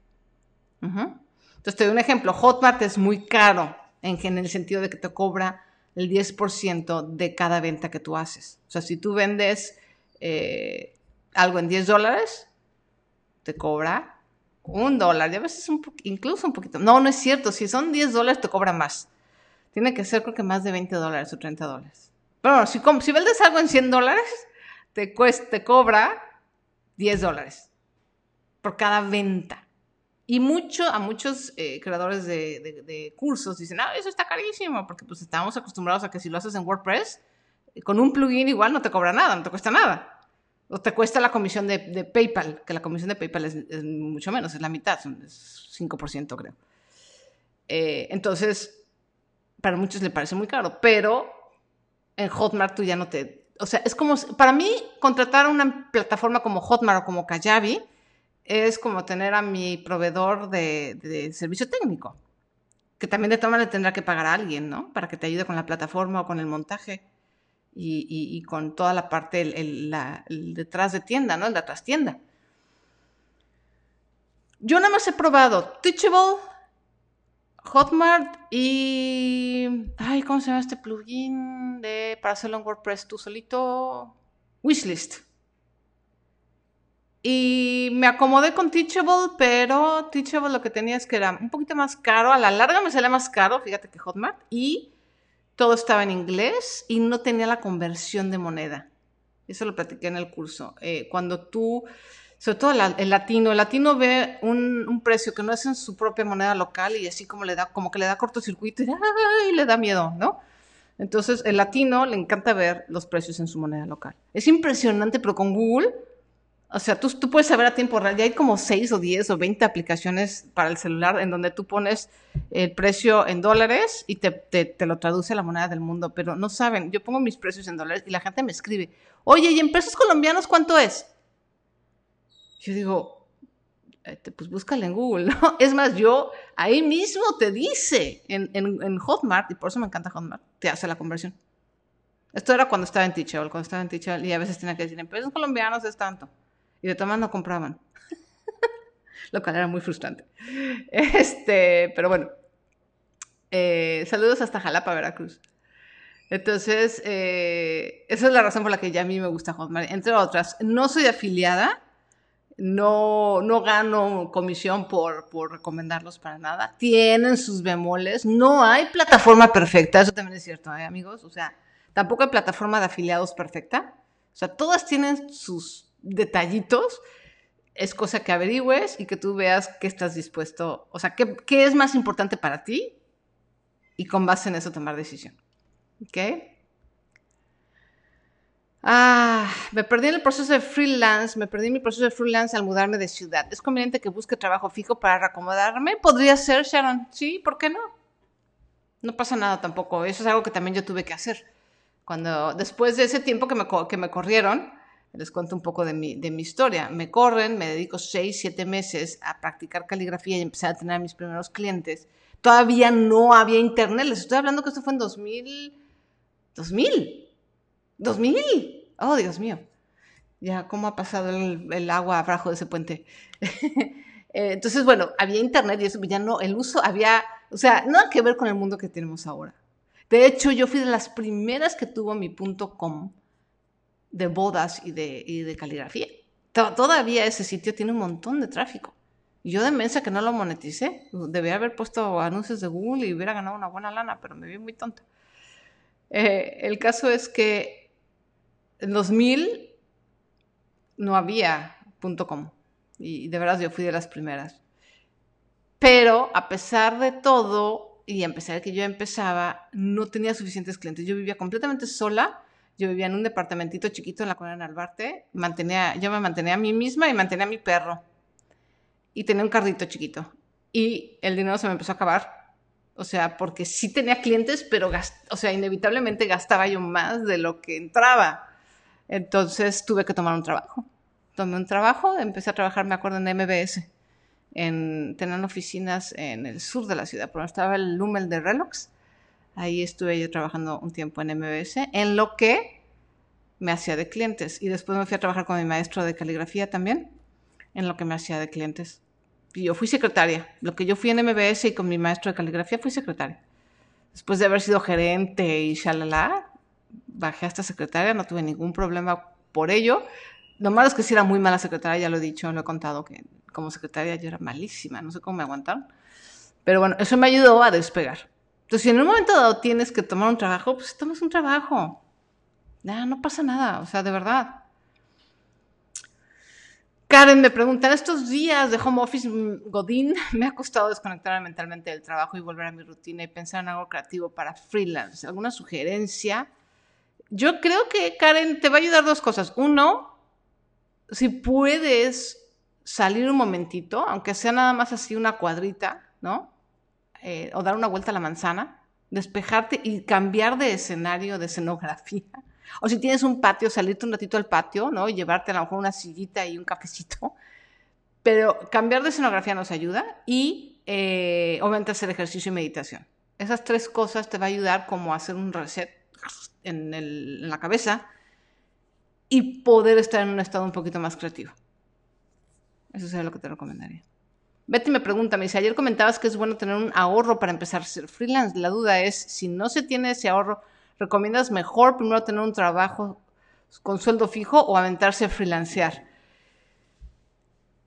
Entonces, te doy un ejemplo. Hotmart es muy caro en, el sentido de que te cobra el 10% de cada venta que tú haces. O sea, si tú vendes eh, algo en 10 dólares, te cobra un dólar, y a veces incluso un poquito. No, no es cierto. Si son 10 dólares, te cobra más. Tiene que ser, creo que más de 20 dólares o 30 dólares. Pero bueno, si, si vendes algo en 100 dólares, te, te cobra 10 dólares por cada venta. Y mucho, a muchos eh, creadores de, cursos dicen, ah, eso está carísimo, porque pues estamos acostumbrados a que si lo haces en WordPress, eh, con un plugin igual no te cobra nada, no te cuesta nada. O te cuesta la comisión de, PayPal, que la comisión de PayPal es, mucho menos, es la mitad, es 5% creo. Eh, entonces, para muchos le parece muy caro, pero en Hotmart tú ya no te... O sea, es como, para mí, contratar una plataforma como Hotmart o como Kajabi, es como tener a mi proveedor de, servicio técnico, que también de todas le tendrá que pagar a alguien, ¿no? Para que te ayude con la plataforma o con el montaje y, con toda la parte, el, detrás de tienda, ¿no? El de atrás tienda. Yo nada más he probado Teachable, Hotmart y... Ay, ¿cómo se llama este plugin de, para hacerlo en WordPress tú solito? Wishlist. Y me acomodé con Teachable, pero Teachable lo que tenía es que era un poquito más caro. A la larga me salía más caro, fíjate que Hotmart. Y todo estaba en inglés y no tenía la conversión de moneda. Eso lo platiqué en el curso. Eh, cuando tú, sobre todo el latino, el latino ve un, precio que no es en su propia moneda local y así como le da, como que le da cortocircuito y, le da miedo, ¿no? Entonces, el latino le encanta ver los precios en su moneda local. Es impresionante, pero con Google o sea, tú, puedes saber a tiempo real. Ya hay como 6 o 10 o 20 aplicaciones para el celular en donde tú pones el precio en dólares y te, lo traduce a la moneda del mundo. Pero no saben, yo pongo mis precios en dólares y la gente me escribe, oye, ¿y en pesos colombianos cuánto es? Yo digo, este, pues búscale en Google, ¿no? Es más, yo ahí mismo te dice en, en, en Hotmart, y por eso me encanta Hotmart, te hace la conversión. Esto era cuando estaba en Teachable, cuando estaba en Teachable, y a veces tenía que decir, en pesos colombianos es tanto y de todas no compraban. Lo cual era muy frustrante. Este, pero bueno. Eh, saludos hasta Jalapa, Veracruz. Entonces, eh, esa es la razón por la que ya a mí me gusta Hotmart. Entre otras, no soy afiliada, no, no gano comisión por, por recomendarlos para nada. Tienen sus bemoles. No hay plataforma perfecta, eso también es cierto, ¿eh, amigos. O sea, tampoco hay plataforma de afiliados perfecta. O sea, todas tienen sus detallitos es cosa que averigües y que tú veas qué estás dispuesto, o sea, qué, qué es más importante para ti y con base en eso tomar decisión. ¿Ok? Ah, me perdí en el proceso de freelance, me perdí en mi proceso de freelance al mudarme de ciudad. ¿Es conveniente que busque trabajo fijo para reacomodarme? Podría ser, Sharon. Sí, ¿por qué no? No pasa nada tampoco. Eso es algo que también yo tuve que hacer. Cuando, después de ese tiempo que me, que me corrieron, les cuento un poco de mi, de mi historia. Me corren, me dedico seis, siete meses a practicar caligrafía y empecé a tener a mis primeros clientes. Todavía no había internet. Les estoy hablando que esto fue en 2000. 2000. 2000. Oh, Dios mío. Ya, ¿cómo ha pasado el, agua abajo de ese puente? Eh, entonces, bueno, había internet y eso, ya no, el uso había, o sea, nada que ver con el mundo que tenemos ahora. De hecho, yo fui de las primeras que tuvo mi punto com de bodas y de, y de caligrafía. Todavía ese sitio tiene un montón de tráfico. Yo de mensa que no lo moneticé, debía haber puesto anuncios de Google y hubiera ganado una buena lana, pero me vi muy tonta. Eh, el caso es que en 2000 no había .com y de verdad yo fui de las primeras. Pero a pesar de todo y a pesar de que yo empezaba, no tenía suficientes clientes. Yo vivía completamente sola. Yo vivía en un departamentito chiquito en la colonia Albarte. Mantenía, yo me mantenía a mí misma y mantenía a mi perro. Y tenía un carrito chiquito. Y el dinero se me empezó a acabar. O sea, porque sí tenía clientes, pero o sea, inevitablemente gastaba yo más de lo que entraba. Entonces tuve que tomar un trabajo. Tomé un trabajo, empecé a trabajar, me acuerdo, en MBS. En, tenían oficinas en el sur de la ciudad, por estaba el Lumel de Relox. Ahí estuve yo trabajando un tiempo en MBS, en lo que me hacía de clientes. Y después me fui a trabajar con mi maestro de caligrafía también, en lo que me hacía de clientes. Y yo fui secretaria. Lo que yo fui en MBS y con mi maestro de caligrafía fui secretaria. Después de haber sido gerente y shalala, bajé a esta secretaria, no tuve ningún problema por ello. Lo malo es que sí era muy mala secretaria, ya lo he dicho, lo he contado, que como secretaria yo era malísima, no sé cómo me aguantaron. Pero bueno, eso me ayudó a despegar. Entonces, si en un momento dado tienes que tomar un trabajo, pues tomas un trabajo. Ya, no pasa nada, o sea, de verdad. Karen me pregunta, en estos días de home office mm, Godín me ha costado desconectarme mentalmente del trabajo y volver a mi rutina y pensar en algo creativo para freelance. ¿Alguna sugerencia? Yo creo que, Karen, te va a ayudar dos cosas. Uno, si puedes salir un momentito, aunque sea nada más así una cuadrita, ¿no? Eh, o dar una vuelta a la manzana, despejarte y cambiar de escenario, de escenografía. O si tienes un patio, salirte un ratito al patio, ¿no? Y llevarte a lo mejor una sillita y un cafecito. Pero cambiar de escenografía nos ayuda y eh, obviamente hacer ejercicio y meditación. Esas tres cosas te va a ayudar como a hacer un reset en, la cabeza y poder estar en un estado un poquito más creativo. Eso sería lo que te recomendaría. Betty me pregunta, me dice, ayer comentabas que es bueno tener un ahorro para empezar a ser freelance. La duda es, si no se tiene ese ahorro, ¿recomiendas mejor primero tener un trabajo con sueldo fijo o aventarse a freelancear?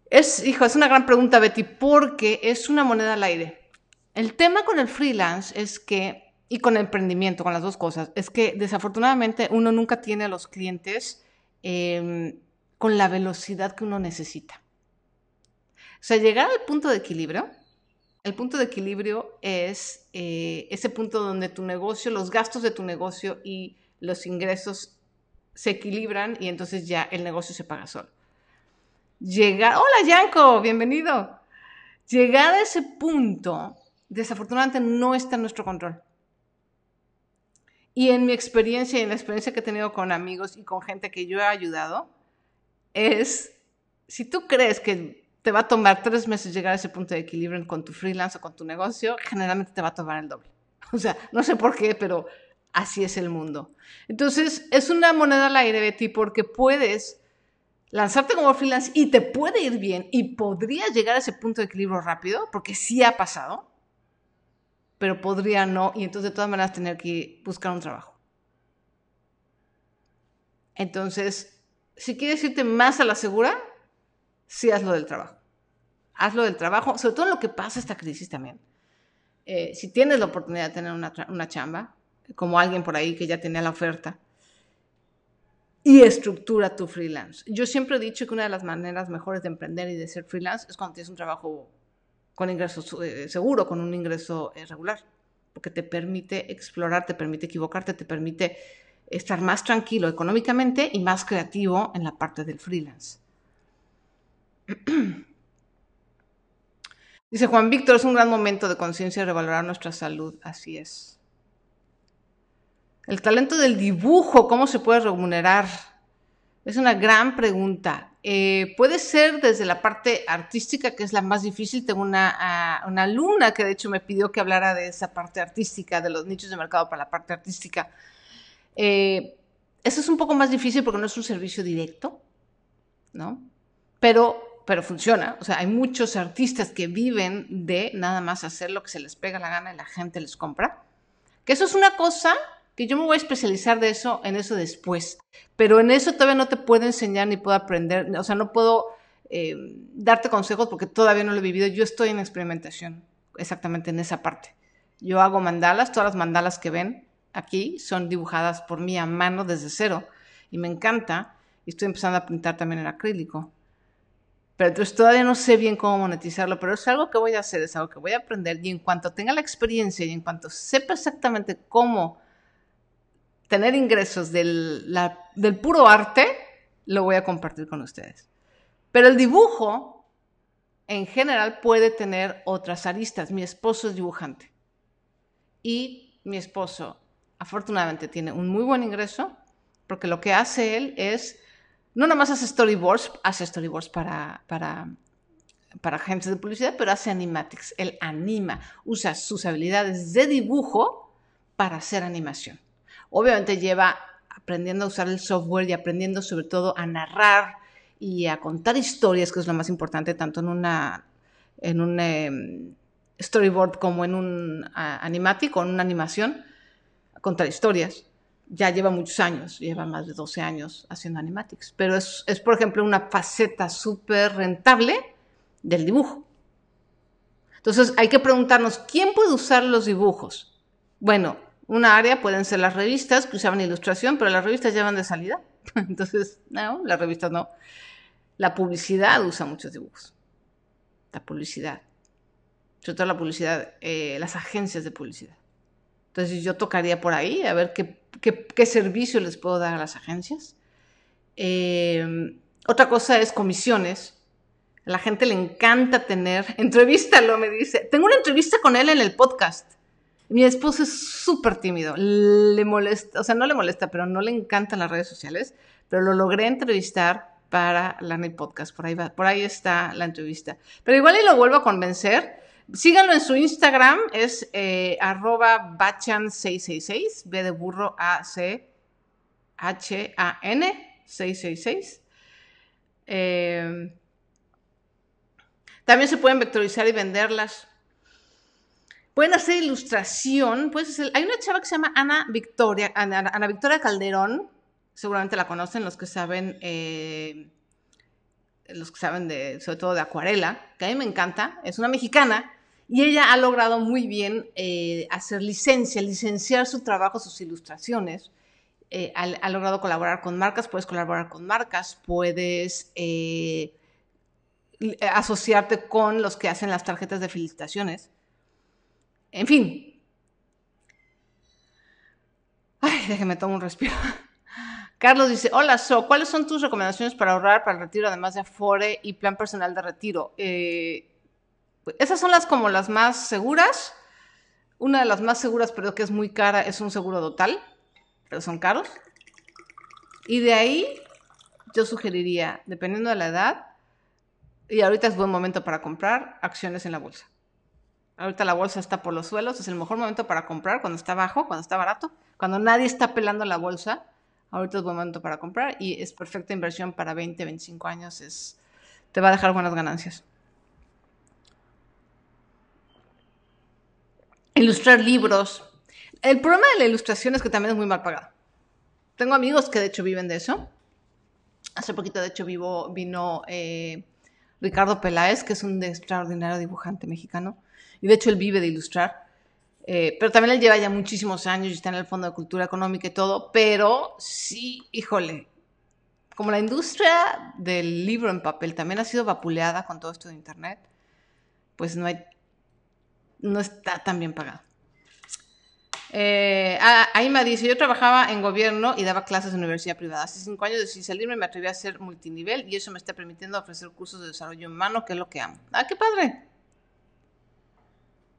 Es, hijo, es una gran pregunta, Betty, porque es una moneda al aire. El tema con el freelance es que y con emprendimiento, con las dos cosas. Es que desafortunadamente uno nunca tiene a los clientes em, con la velocidad que uno necesita. O sea, llegar al punto de equilibrio, el punto de equilibrio es eh, ese punto donde tu negocio, los gastos de tu negocio y los ingresos se equilibran y entonces ya el negocio se paga solo. Llegar, hola Yanko, bienvenido. Llegar a ese punto, desafortunadamente no está en nuestro control. Y en mi experiencia y en la experiencia que he tenido con amigos y con gente que yo he ayudado, es, si tú crees que te va a tomar tres meses llegar a ese punto de equilibrio con tu freelance o con tu negocio, generalmente te va a tomar el doble. O sea, no sé por qué, pero así es el mundo. Entonces, es una moneda al aire, Betty, porque puedes lanzarte como freelance y te puede ir bien y podrías llegar a ese punto de equilibrio rápido, porque sí ha pasado pero podría no, y entonces de todas maneras tener que buscar un trabajo. Entonces, si quieres irte más a la segura, sí hazlo del trabajo. Hazlo del trabajo, sobre todo en lo que pasa esta crisis también. Eh, si tienes la oportunidad de tener una, una chamba, como alguien por ahí que ya tenía la oferta, y estructura tu freelance. Yo siempre he dicho que una de las maneras mejores de emprender y de ser freelance es cuando tienes un trabajo con ingreso eh, seguro, con un ingreso eh, regular, porque te permite explorar, te permite equivocarte, te permite estar más tranquilo económicamente y más creativo en la parte del freelance. Dice Juan Víctor, es un gran momento de conciencia y revalorar nuestra salud. Así es. El talento del dibujo, ¿cómo se puede remunerar? Es una gran pregunta. Eh, puede ser desde la parte artística, que es la más difícil. Tengo una, una, alumna que de hecho me pidió que hablara de esa parte artística, de los nichos de mercado para la parte artística. Eh, eso es un poco más difícil porque no es un servicio directo, ¿no? Pero pero funciona. O sea, hay muchos artistas que viven de nada más hacer lo que se les pega la gana y la gente les compra. Que eso es una cosa que yo me voy a especializar de eso, en eso después. Pero en eso todavía no te puedo enseñar ni puedo aprender. O sea, no puedo eh, darte consejos porque todavía no lo he vivido. Yo estoy en experimentación exactamente en esa parte. Yo hago mandalas, todas las mandalas que ven aquí son dibujadas por mí a mano desde cero y me encanta. Y estoy empezando a pintar también en acrílico. Pero entonces todavía no sé bien cómo monetizarlo, pero es algo que voy a hacer, es algo que voy a aprender y en cuanto tenga la experiencia y en cuanto sepa exactamente cómo tener ingresos del, del puro arte, lo voy a compartir con ustedes. Pero el dibujo, en general, puede tener otras aristas. Mi esposo es dibujante y mi esposo, afortunadamente, tiene un muy buen ingreso porque lo que hace él es no nada más hace storyboards, hace storyboards para, para, para agentes de publicidad, pero hace animatics. Él anima, usa sus habilidades de dibujo para hacer animación. Obviamente lleva aprendiendo a usar el software y aprendiendo sobre todo a narrar y a contar historias, que es lo más importante, tanto en una en un em, storyboard como en un animatic o en una animación, contar historias ya lleva muchos años, lleva más de 12 años haciendo animatics, pero es, es por ejemplo, una faceta súper rentable del dibujo. Entonces hay que preguntarnos, ¿quién puede usar los dibujos? Bueno, una área pueden ser las revistas que usaban ilustración, pero las revistas llevan de salida. Entonces, no, las revistas no. La publicidad usa muchos dibujos. La publicidad. Sobre todo la publicidad, eh, las agencias de publicidad. Entonces yo tocaría por ahí a ver qué, servicio les puedo dar a las agencias. Eh, otra cosa es comisiones. A la gente le encanta tener, entrevístalo, me dice. Tengo una entrevista con él en el podcast. Mi esposo es súper tímido, le molesta, o sea, no le molesta, pero no le encantan las redes sociales, pero lo logré entrevistar para la Podcast, por ahí, va, por ahí está la entrevista. Pero igual y lo vuelvo a convencer Síganlo en su Instagram, es eh, arroba bachan666, B de burro A C H A N 666. Eh, también se pueden vectorizar y venderlas. Pueden hacer ilustración. hay una chava que se llama Ana Victoria, Ana, Victoria Calderón. Seguramente la conocen los que saben, eh, los que saben de, sobre todo de acuarela, que a mí me encanta. Es una mexicana y ella ha logrado muy bien eh, hacer licencia, licenciar su trabajo, sus ilustraciones. Eh, ha, logrado colaborar con marcas, puedes colaborar con marcas, puedes eh, asociarte con los que hacen las tarjetas de felicitaciones. En fin. Ay, déjeme tomar un respiro. Carlos dice, hola, So, ¿cuáles son tus recomendaciones para ahorrar para el retiro, además de Afore y plan personal de retiro? Esas son las como las más seguras. Una de las más seguras, pero que es muy cara, es un seguro total, pero son caros. Y de ahí yo sugeriría, dependiendo de la edad, y ahorita es buen momento para comprar acciones en la bolsa. Ahorita la bolsa está por los suelos, es el mejor momento para comprar cuando está bajo, cuando está barato, cuando nadie está pelando la bolsa. Ahorita es buen momento para comprar y es perfecta inversión para 20, 25 años, es, te va a dejar buenas ganancias. Ilustrar libros. El problema de la ilustración es que también es muy mal pagado. Tengo amigos que de hecho viven de eso. Hace poquito, de hecho, vino eh, Ricardo Peláez, que es un extraordinario dibujante mexicano. Y de hecho, él vive de ilustrar. Eh, pero también él lleva ya muchísimos años y está en el Fondo de Cultura Económica y todo. Pero sí, híjole, como la industria del libro en papel también ha sido vapuleada con todo esto de Internet, pues no hay, no está tan bien pagado. Eh, ahí me dice, yo trabajaba en gobierno y daba clases en universidad privada. Hace cinco años decidí salirme me atreví a ser multinivel y eso me está permitiendo ofrecer cursos de desarrollo humano, que es lo que amo. ¡Ah, qué padre!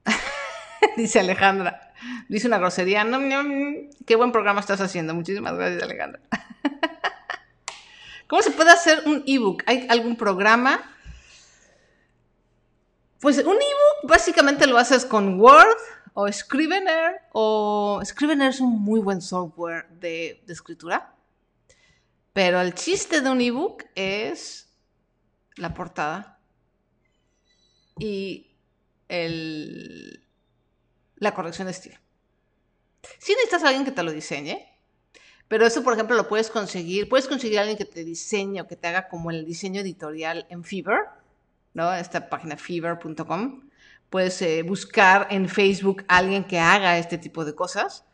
dice Alejandra. Dice una grosería. No, qué buen programa estás haciendo. Muchísimas gracias, Alejandra. ¿Cómo se puede hacer un ebook? ¿Hay algún programa? Pues un ebook básicamente lo haces con Word o Scrivener. O Scrivener es un muy buen software de, escritura. Pero el chiste de un ebook es la portada y la corrección de estilo. Si necesitas alguien que te lo diseñe, pero eso, por ejemplo, lo puedes conseguir. Puedes conseguir a alguien que te diseñe o que te haga como el diseño editorial en Fever, ¿no? Esta página fever.com. Puedes eh, buscar en Facebook a alguien que haga este tipo de cosas.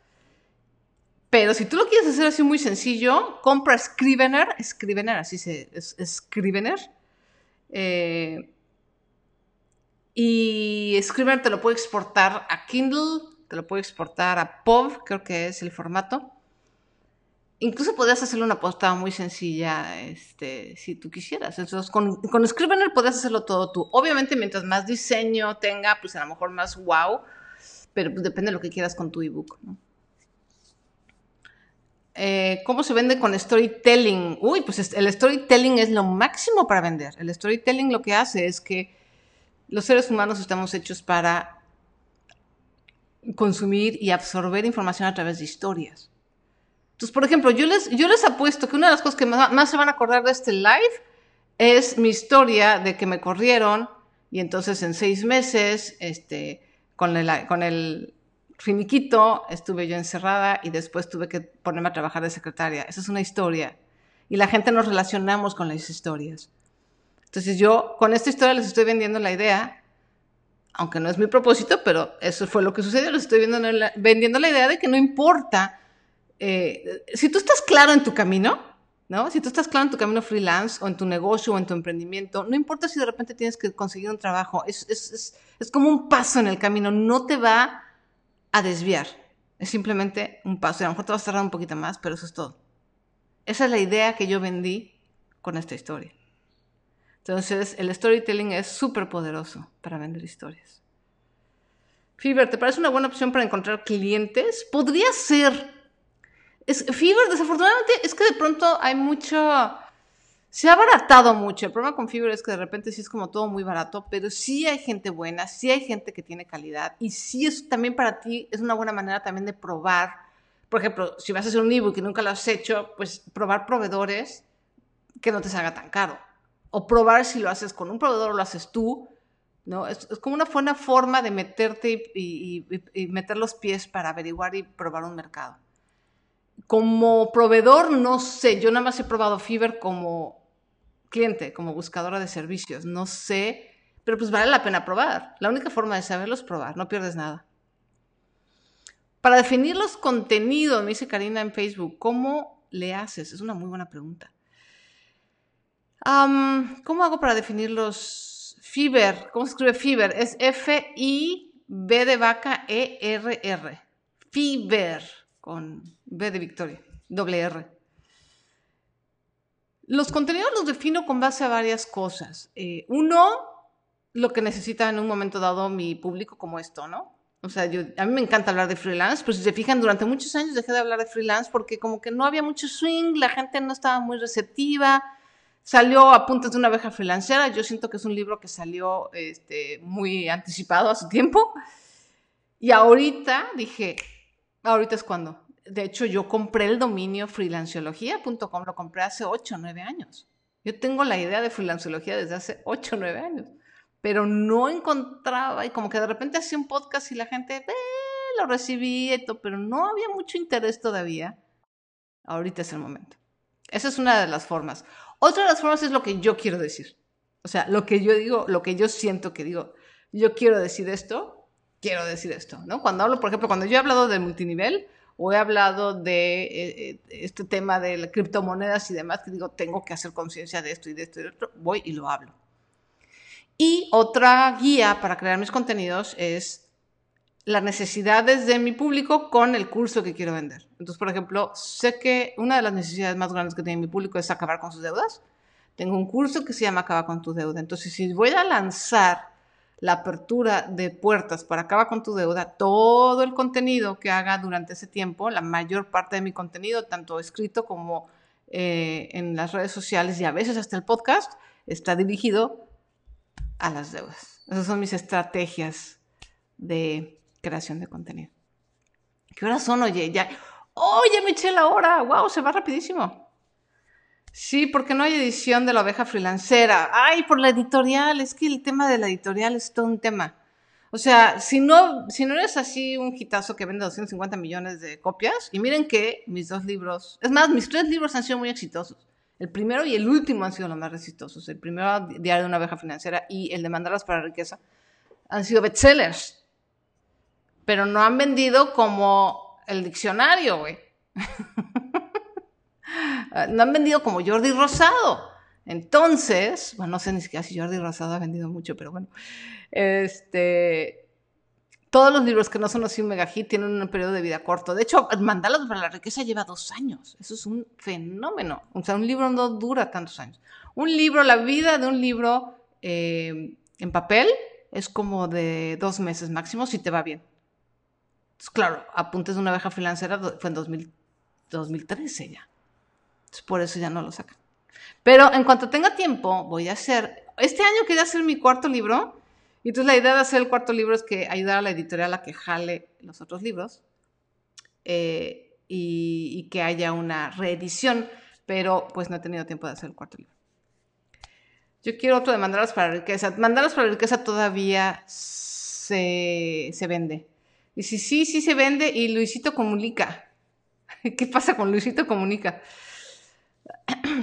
Pero si tú lo quieres hacer así muy sencillo, compra Scrivener, Scrivener, así se es, Scrivener. Eh, y Scrivener te lo puede exportar a Kindle, te lo puede exportar a POV, creo que es el formato. Incluso podrías hacerle una postada muy sencilla, este, si tú quisieras. Entonces, con, con Scrivener podrías hacerlo todo tú. Obviamente, mientras más diseño tenga, pues a lo mejor más wow, pero depende de lo que quieras con tu ebook. Eh, ¿Cómo se vende con storytelling? Uy, pues el storytelling es lo máximo para vender. El storytelling lo que hace es que los seres humanos estamos hechos para consumir y absorber información a través de historias. Entonces, por ejemplo, yo les, yo les apuesto que una de las cosas que más, se van a acordar de este live es mi historia de que me corrieron y entonces en seis meses, este, con el, con el finiquito, estuve yo encerrada y después tuve que ponerme a trabajar de secretaria. Esa es una historia. Y la gente nos relacionamos con las historias. Entonces yo con esta historia les estoy vendiendo la idea, aunque no es mi propósito, pero eso fue lo que sucedió, les estoy vendiendo la, vendiendo la idea de que no importa, eh, si tú estás claro en tu camino, ¿no? Si tú estás claro en tu camino freelance o en tu negocio o en tu emprendimiento, no importa si de repente tienes que conseguir un trabajo, es, es, es, es como un paso en el camino, no te va a desviar, es simplemente un paso, y a lo mejor te vas a tardar un poquito más, pero eso es todo. Esa es la idea que yo vendí con esta historia. Entonces, el storytelling es súper poderoso para vender historias. Fiverr, ¿te parece una buena opción para encontrar clientes? Podría ser. Es, Fiverr, desafortunadamente, es que de pronto hay mucho... Se ha abaratado mucho. El problema con Fiverr es que de repente sí es como todo muy barato, pero sí hay gente buena, sí hay gente que tiene calidad y sí es también para ti, es una buena manera también de probar. Por ejemplo, si vas a hacer un ebook y nunca lo has hecho, pues probar proveedores que no te salga tan caro o probar si lo haces con un proveedor o lo haces tú, ¿no? Es, como una buena forma de meterte y, meter los pies para averiguar y probar un mercado. Como proveedor, no sé, yo nada más he probado Fiverr como cliente, como buscadora de servicios, no sé, pero pues vale la pena probar. La única forma de saberlo es probar, no pierdes nada. Para definir los contenidos, me dice Karina en Facebook, ¿cómo le haces? Es una muy buena pregunta. ¿Cómo hago para definir los FIBER? ¿Cómo se escribe FIBER? Es F-I-B de vaca E-R-R. FIBER, con B de Victoria, doble R. Los contenidos los defino con base a varias cosas. Eh, uno, lo que necesita en un momento dado mi público como esto, ¿no? O sea, a mí me encanta hablar de freelance, pero si se fijan, durante muchos años dejé de hablar de freelance porque como que no había mucho swing, la gente no estaba muy receptiva, Salió a puntos de una abeja freelancera. Yo siento que es un libro que salió este, muy anticipado a su tiempo. Y ahorita dije, ahorita es cuando. De hecho, yo compré el dominio freelanciología.com, lo compré hace 8 o 9 años. Yo tengo la idea de freelanciología desde hace 8 o 9 años, pero no encontraba, y como que de repente hacía un podcast y la gente eh, lo recibía pero no había mucho interés todavía. Ahorita es el momento. Esa es una de las formas. Otra de las formas es lo que yo quiero decir. O sea, lo que yo digo, lo que yo siento que digo. Yo quiero decir esto, quiero decir esto, ¿no? Cuando hablo, por ejemplo, cuando yo he hablado de multinivel o he hablado de eh, eh, este tema de las criptomonedas y demás, que digo, tengo que hacer conciencia de esto y de esto y de otro, voy y lo hablo. Y otra guía para crear mis contenidos es las necesidades de mi público con el curso que quiero vender. Entonces, por ejemplo, sé que una de las necesidades más grandes que tiene mi público es acabar con sus deudas. Tengo un curso que se llama Acaba con tu deuda. Entonces, si voy a lanzar la apertura de puertas para acabar con tu deuda, todo el contenido que haga durante ese tiempo, la mayor parte de mi contenido, tanto escrito como eh, en las redes sociales y a veces hasta el podcast, está dirigido a las deudas. Esas son mis estrategias de creación de contenido. ¿Qué horas son, oye? Ya, oye, me eché la hora. ¡Wow! Se va rapidísimo. Sí, porque no hay edición de la oveja freelancera. Ay, por la editorial. Es que el tema de la editorial es todo un tema. O sea, si no, si no eres así un hitazo que vende 250 millones de copias, y miren que mis dos libros, es más, mis tres libros han sido muy exitosos. El primero y el último han sido los más exitosos. El primero, Diario de una abeja financiera, y el de Mandarlas para riqueza, han sido bestsellers. Pero no han vendido como el diccionario, güey. no han vendido como Jordi Rosado. Entonces, bueno, no sé ni siquiera si Jordi Rosado ha vendido mucho, pero bueno. Este, todos los libros que no son así un mega hit tienen un periodo de vida corto. De hecho, Mandalas para la riqueza lleva dos años. Eso es un fenómeno. O sea, un libro no dura tantos años. Un libro, la vida de un libro eh, en papel es como de dos meses máximo si te va bien. Entonces, claro, Apuntes de una abeja freelancera fue en 2013 ya. Por eso ya no lo sacan. Pero en cuanto tenga tiempo, voy a hacer. Este año quería hacer mi cuarto libro y entonces la idea de hacer el cuarto libro es que ayudar a la editorial a que jale los otros libros eh, y, que haya una reedición, pero pues no he tenido tiempo de hacer el cuarto libro. Yo quiero otro de Mandalas para Riqueza. Mandalas para Riqueza todavía se, se vende. Y si sí, sí se vende y Luisito comunica. ¿Qué pasa con Luisito comunica?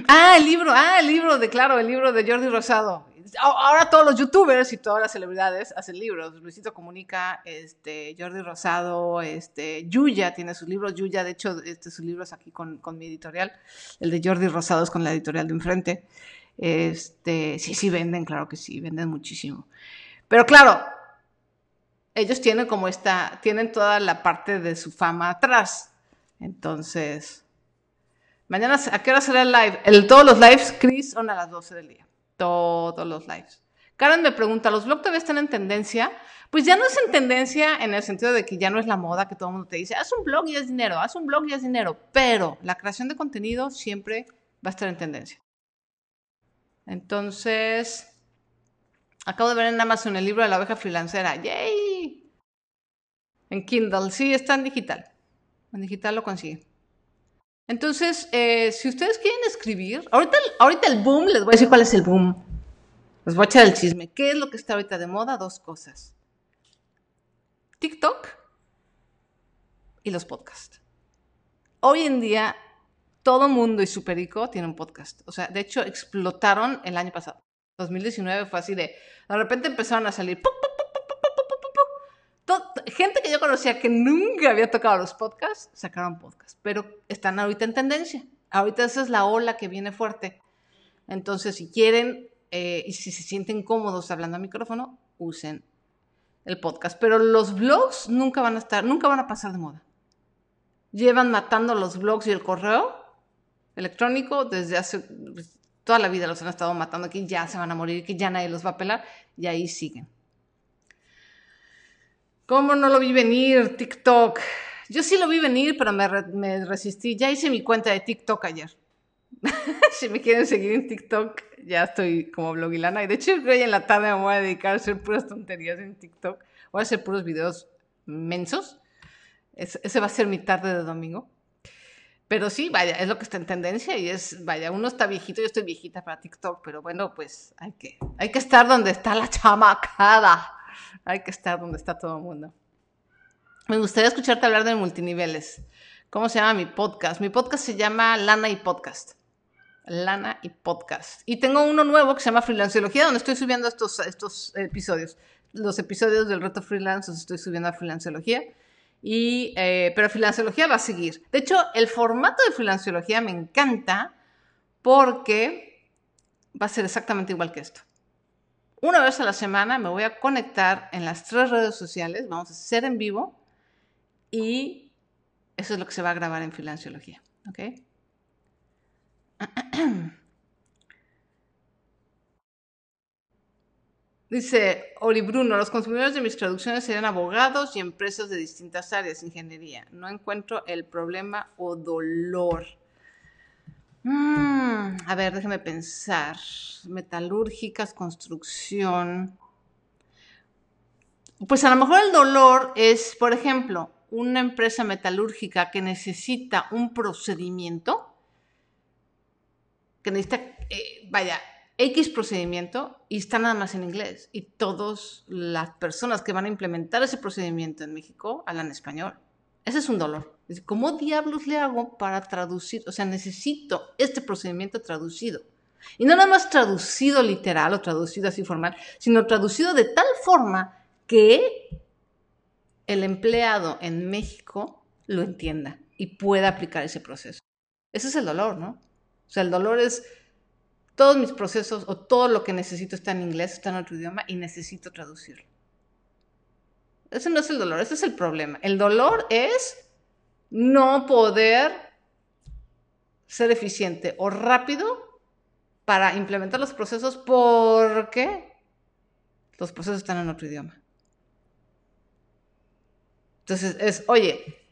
Ah, el libro, ah, el libro de, claro, el libro de Jordi Rosado ahora todos los youtubers y todas las celebridades hacen libros. Luisito Comunica, este, Jordi Rosado, este, Yuya tiene sus libros. Yuya, de hecho, este, sus libros aquí con, mi editorial. El de Jordi Rosado es con la editorial de enfrente. Este, sí, sí venden, claro que sí, venden muchísimo. Pero claro, ellos tienen como esta, tienen toda la parte de su fama atrás. Entonces, mañana, ¿a qué hora será el live? Todos los lives, Chris, son a las 12 del día todos los lives. Karen me pregunta, ¿los blogs todavía están en tendencia? Pues ya no es en tendencia en el sentido de que ya no es la moda que todo el mundo te dice, haz un blog y es dinero, haz un blog y es dinero, pero la creación de contenido siempre va a estar en tendencia. Entonces, acabo de ver en Amazon el libro de la oveja freelancera, ¡yay! En Kindle, sí, está en digital. En digital lo consigue. Entonces, eh, si ustedes quieren escribir, ahorita, el boom, les voy a decir cuál es el boom. Les voy a echar el chisme. ¿Qué es lo que está ahorita de moda? Dos cosas. TikTok y los podcasts. Hoy en día, todo mundo y superico tiene un podcast. O sea, de hecho, explotaron el año pasado. 2019 fue así de, de repente empezaron a salir gente que yo conocía que nunca había tocado los podcasts, sacaron podcasts, pero están ahorita en tendencia. Ahorita esa es la ola que viene fuerte. Entonces, si quieren eh, y si se sienten cómodos hablando al micrófono, usen el podcast. Pero los blogs nunca van a estar, nunca van a pasar de moda. Llevan matando los blogs y el correo electrónico desde hace pues, toda la vida los han estado matando, que ya se van a morir, que ya nadie los va a pelar, y ahí siguen. ¿Cómo no lo vi venir? TikTok. Yo sí lo vi venir, pero me, resistí. Ya hice mi cuenta de TikTok ayer. si me quieren seguir en TikTok, ya estoy como blogilana. Y de hecho, hoy en la tarde me voy a dedicar a hacer puras tonterías en TikTok. Voy a hacer puros videos mensos. ese va a ser mi tarde de domingo. Pero sí, vaya, es lo que está en tendencia y es, vaya, uno está viejito, yo estoy viejita para TikTok, pero bueno, pues hay que, hay que estar donde está la chamacada. Hay que estar donde está todo el mundo. Me gustaría escucharte hablar de multiniveles. ¿Cómo se llama mi podcast? Mi podcast se llama Lana y Podcast. Lana y Podcast. Y tengo uno nuevo que se llama Freelanceología, donde estoy subiendo estos, episodios. Los episodios del reto freelance los estoy subiendo a Freelanceología. Y, eh, pero Filanciología va a seguir. De hecho, el formato de Filanciología me encanta porque va a ser exactamente igual que esto. Una vez a la semana me voy a conectar en las tres redes sociales, vamos a hacer en vivo y eso es lo que se va a grabar en Filanciología. ¿Ok? Dice Oli Bruno, los consumidores de mis traducciones serían abogados y empresas de distintas áreas, ingeniería. No encuentro el problema o dolor. Mm, a ver, déjeme pensar. Metalúrgicas, construcción. Pues a lo mejor el dolor es, por ejemplo, una empresa metalúrgica que necesita un procedimiento, que necesita, eh, vaya, X procedimiento y está nada más en inglés. Y todas las personas que van a implementar ese procedimiento en México hablan español. Ese es un dolor. ¿Cómo diablos le hago para traducir? O sea, necesito este procedimiento traducido. Y no nada más traducido literal o traducido así formal, sino traducido de tal forma que el empleado en México lo entienda y pueda aplicar ese proceso. Ese es el dolor, ¿no? O sea, el dolor es todos mis procesos o todo lo que necesito está en inglés, está en otro idioma y necesito traducirlo. Ese no es el dolor, ese es el problema. El dolor es no poder ser eficiente o rápido para implementar los procesos porque los procesos están en otro idioma. Entonces es, oye,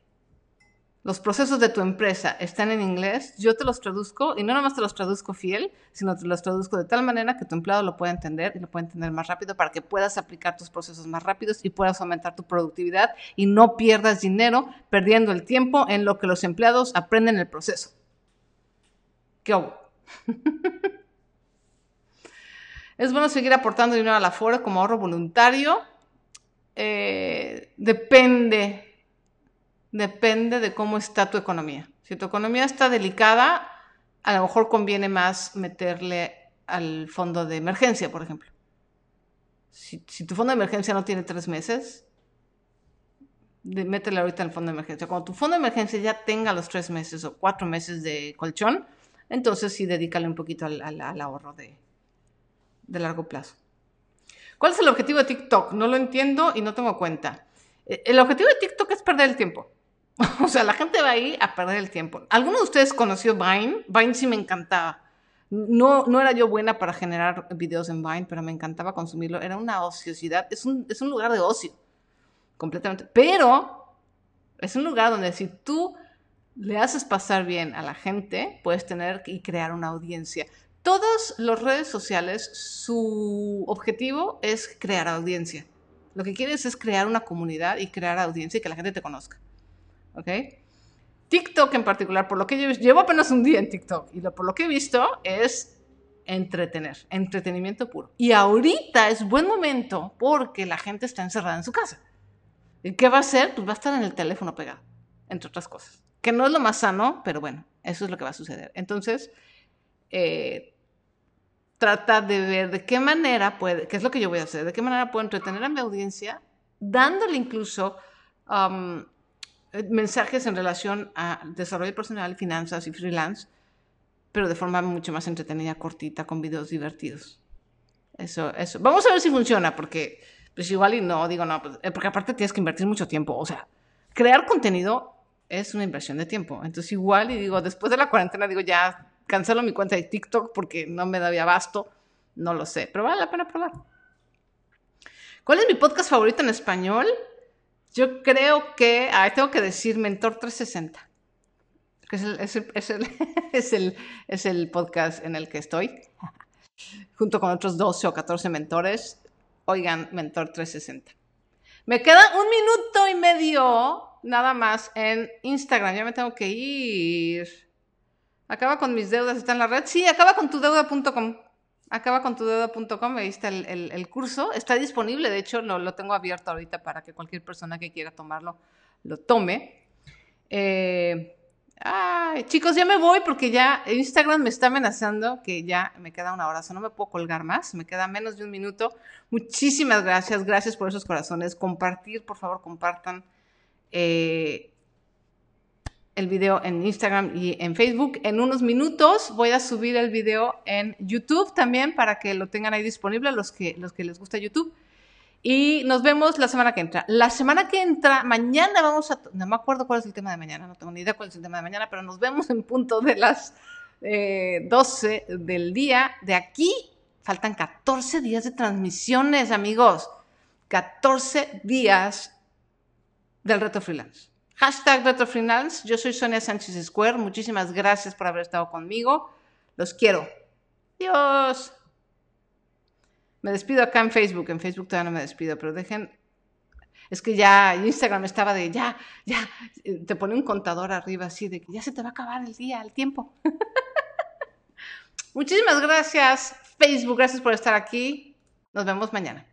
los procesos de tu empresa están en inglés, yo te los traduzco y no nada más te los traduzco fiel, sino te los traduzco de tal manera que tu empleado lo pueda entender y lo pueda entender más rápido para que puedas aplicar tus procesos más rápidos y puedas aumentar tu productividad y no pierdas dinero perdiendo el tiempo en lo que los empleados aprenden el proceso. ¿Qué hago? es bueno seguir aportando dinero a la fora como ahorro voluntario. Eh, depende depende de cómo está tu economía. Si tu economía está delicada, a lo mejor conviene más meterle al fondo de emergencia, por ejemplo. Si, tu fondo de emergencia no tiene tres meses, métele ahorita al fondo de emergencia. Cuando tu fondo de emergencia ya tenga los tres meses o cuatro meses de colchón, entonces sí dedícale un poquito al, ahorro de, largo plazo. ¿Cuál es el objetivo de TikTok? No lo entiendo y no tengo cuenta. Eh, el objetivo de TikTok es perder el tiempo. O sea, la gente va ahí a perder el tiempo. ¿Alguno de ustedes conoció Vine? Vine sí me encantaba. No, no era yo buena para generar videos en Vine, pero me encantaba consumirlo. Era una ociosidad. Es un, es un lugar de ocio, completamente. Pero es un lugar donde si tú le haces pasar bien a la gente, puedes tener y crear una audiencia. Todas las redes sociales, su objetivo es crear audiencia. Lo que quieres es crear una comunidad y crear audiencia y que la gente te conozca. ¿Ok? TikTok en particular, por lo que yo llevo apenas un día en TikTok y lo, por lo que he visto es entretener, entretenimiento puro. Y ahorita es buen momento porque la gente está encerrada en su casa. ¿Y qué va a hacer? Pues va a estar en el teléfono pegado, entre otras cosas. Que no es lo más sano, pero bueno, eso es lo que va a suceder. Entonces, eh, trata de ver de qué manera puede, qué es lo que yo voy a hacer, de qué manera puedo entretener a mi audiencia, dándole incluso um, mensajes en relación a desarrollo personal, finanzas y freelance, pero de forma mucho más entretenida, cortita, con videos divertidos. Eso, eso. Vamos a ver si funciona, porque pues igual y no, digo no, pues, eh, porque aparte tienes que invertir mucho tiempo. O sea, crear contenido es una inversión de tiempo. Entonces igual y digo, después de la cuarentena digo, ya cancelo mi cuenta de TikTok porque no me da abasto, no lo sé, pero vale la pena probar. ¿Cuál es mi podcast favorito en español? Yo creo que, ah, tengo que decir Mentor 360, que es el, es, el, es, el, es, el, podcast en el que estoy, junto con otros 12 o 14 mentores. Oigan, Mentor 360. Me queda un minuto y medio nada más en Instagram, ya me tengo que ir. Acaba con mis deudas, está en la red. Sí, acaba con tu deuda.com acaba con tu deuda.com, ahí está el, curso, está disponible, de hecho lo, tengo abierto ahorita para que cualquier persona que quiera tomarlo lo tome. Eh, chicos, ya me voy porque ya Instagram me está amenazando que ya me queda una hora, o no me puedo colgar más, me queda menos de un minuto. Muchísimas gracias, gracias por esos corazones. Compartir, por favor, compartan eh, el video en Instagram y en Facebook. En unos minutos voy a subir el video en YouTube también para que lo tengan ahí disponible los que, los que les gusta YouTube. Y nos vemos la semana que entra. La semana que entra, mañana vamos a... No me acuerdo cuál es el tema de mañana, no tengo ni idea cuál es el tema de mañana, pero nos vemos en punto de las 12 eh, del día. De aquí faltan 14 días de transmisiones, amigos. 14 días del reto freelance. Hashtag reto freelance. Yo soy Sonia Sánchez Square. Muchísimas gracias por haber estado conmigo. Los quiero. Dios. Me despido acá en Facebook. En Facebook todavía no me despido, pero dejen. Es que ya Instagram estaba de ya, ya. Te pone un contador arriba así de que ya se te va a acabar el día, el tiempo. Muchísimas gracias, Facebook. Gracias por estar aquí. Nos vemos mañana.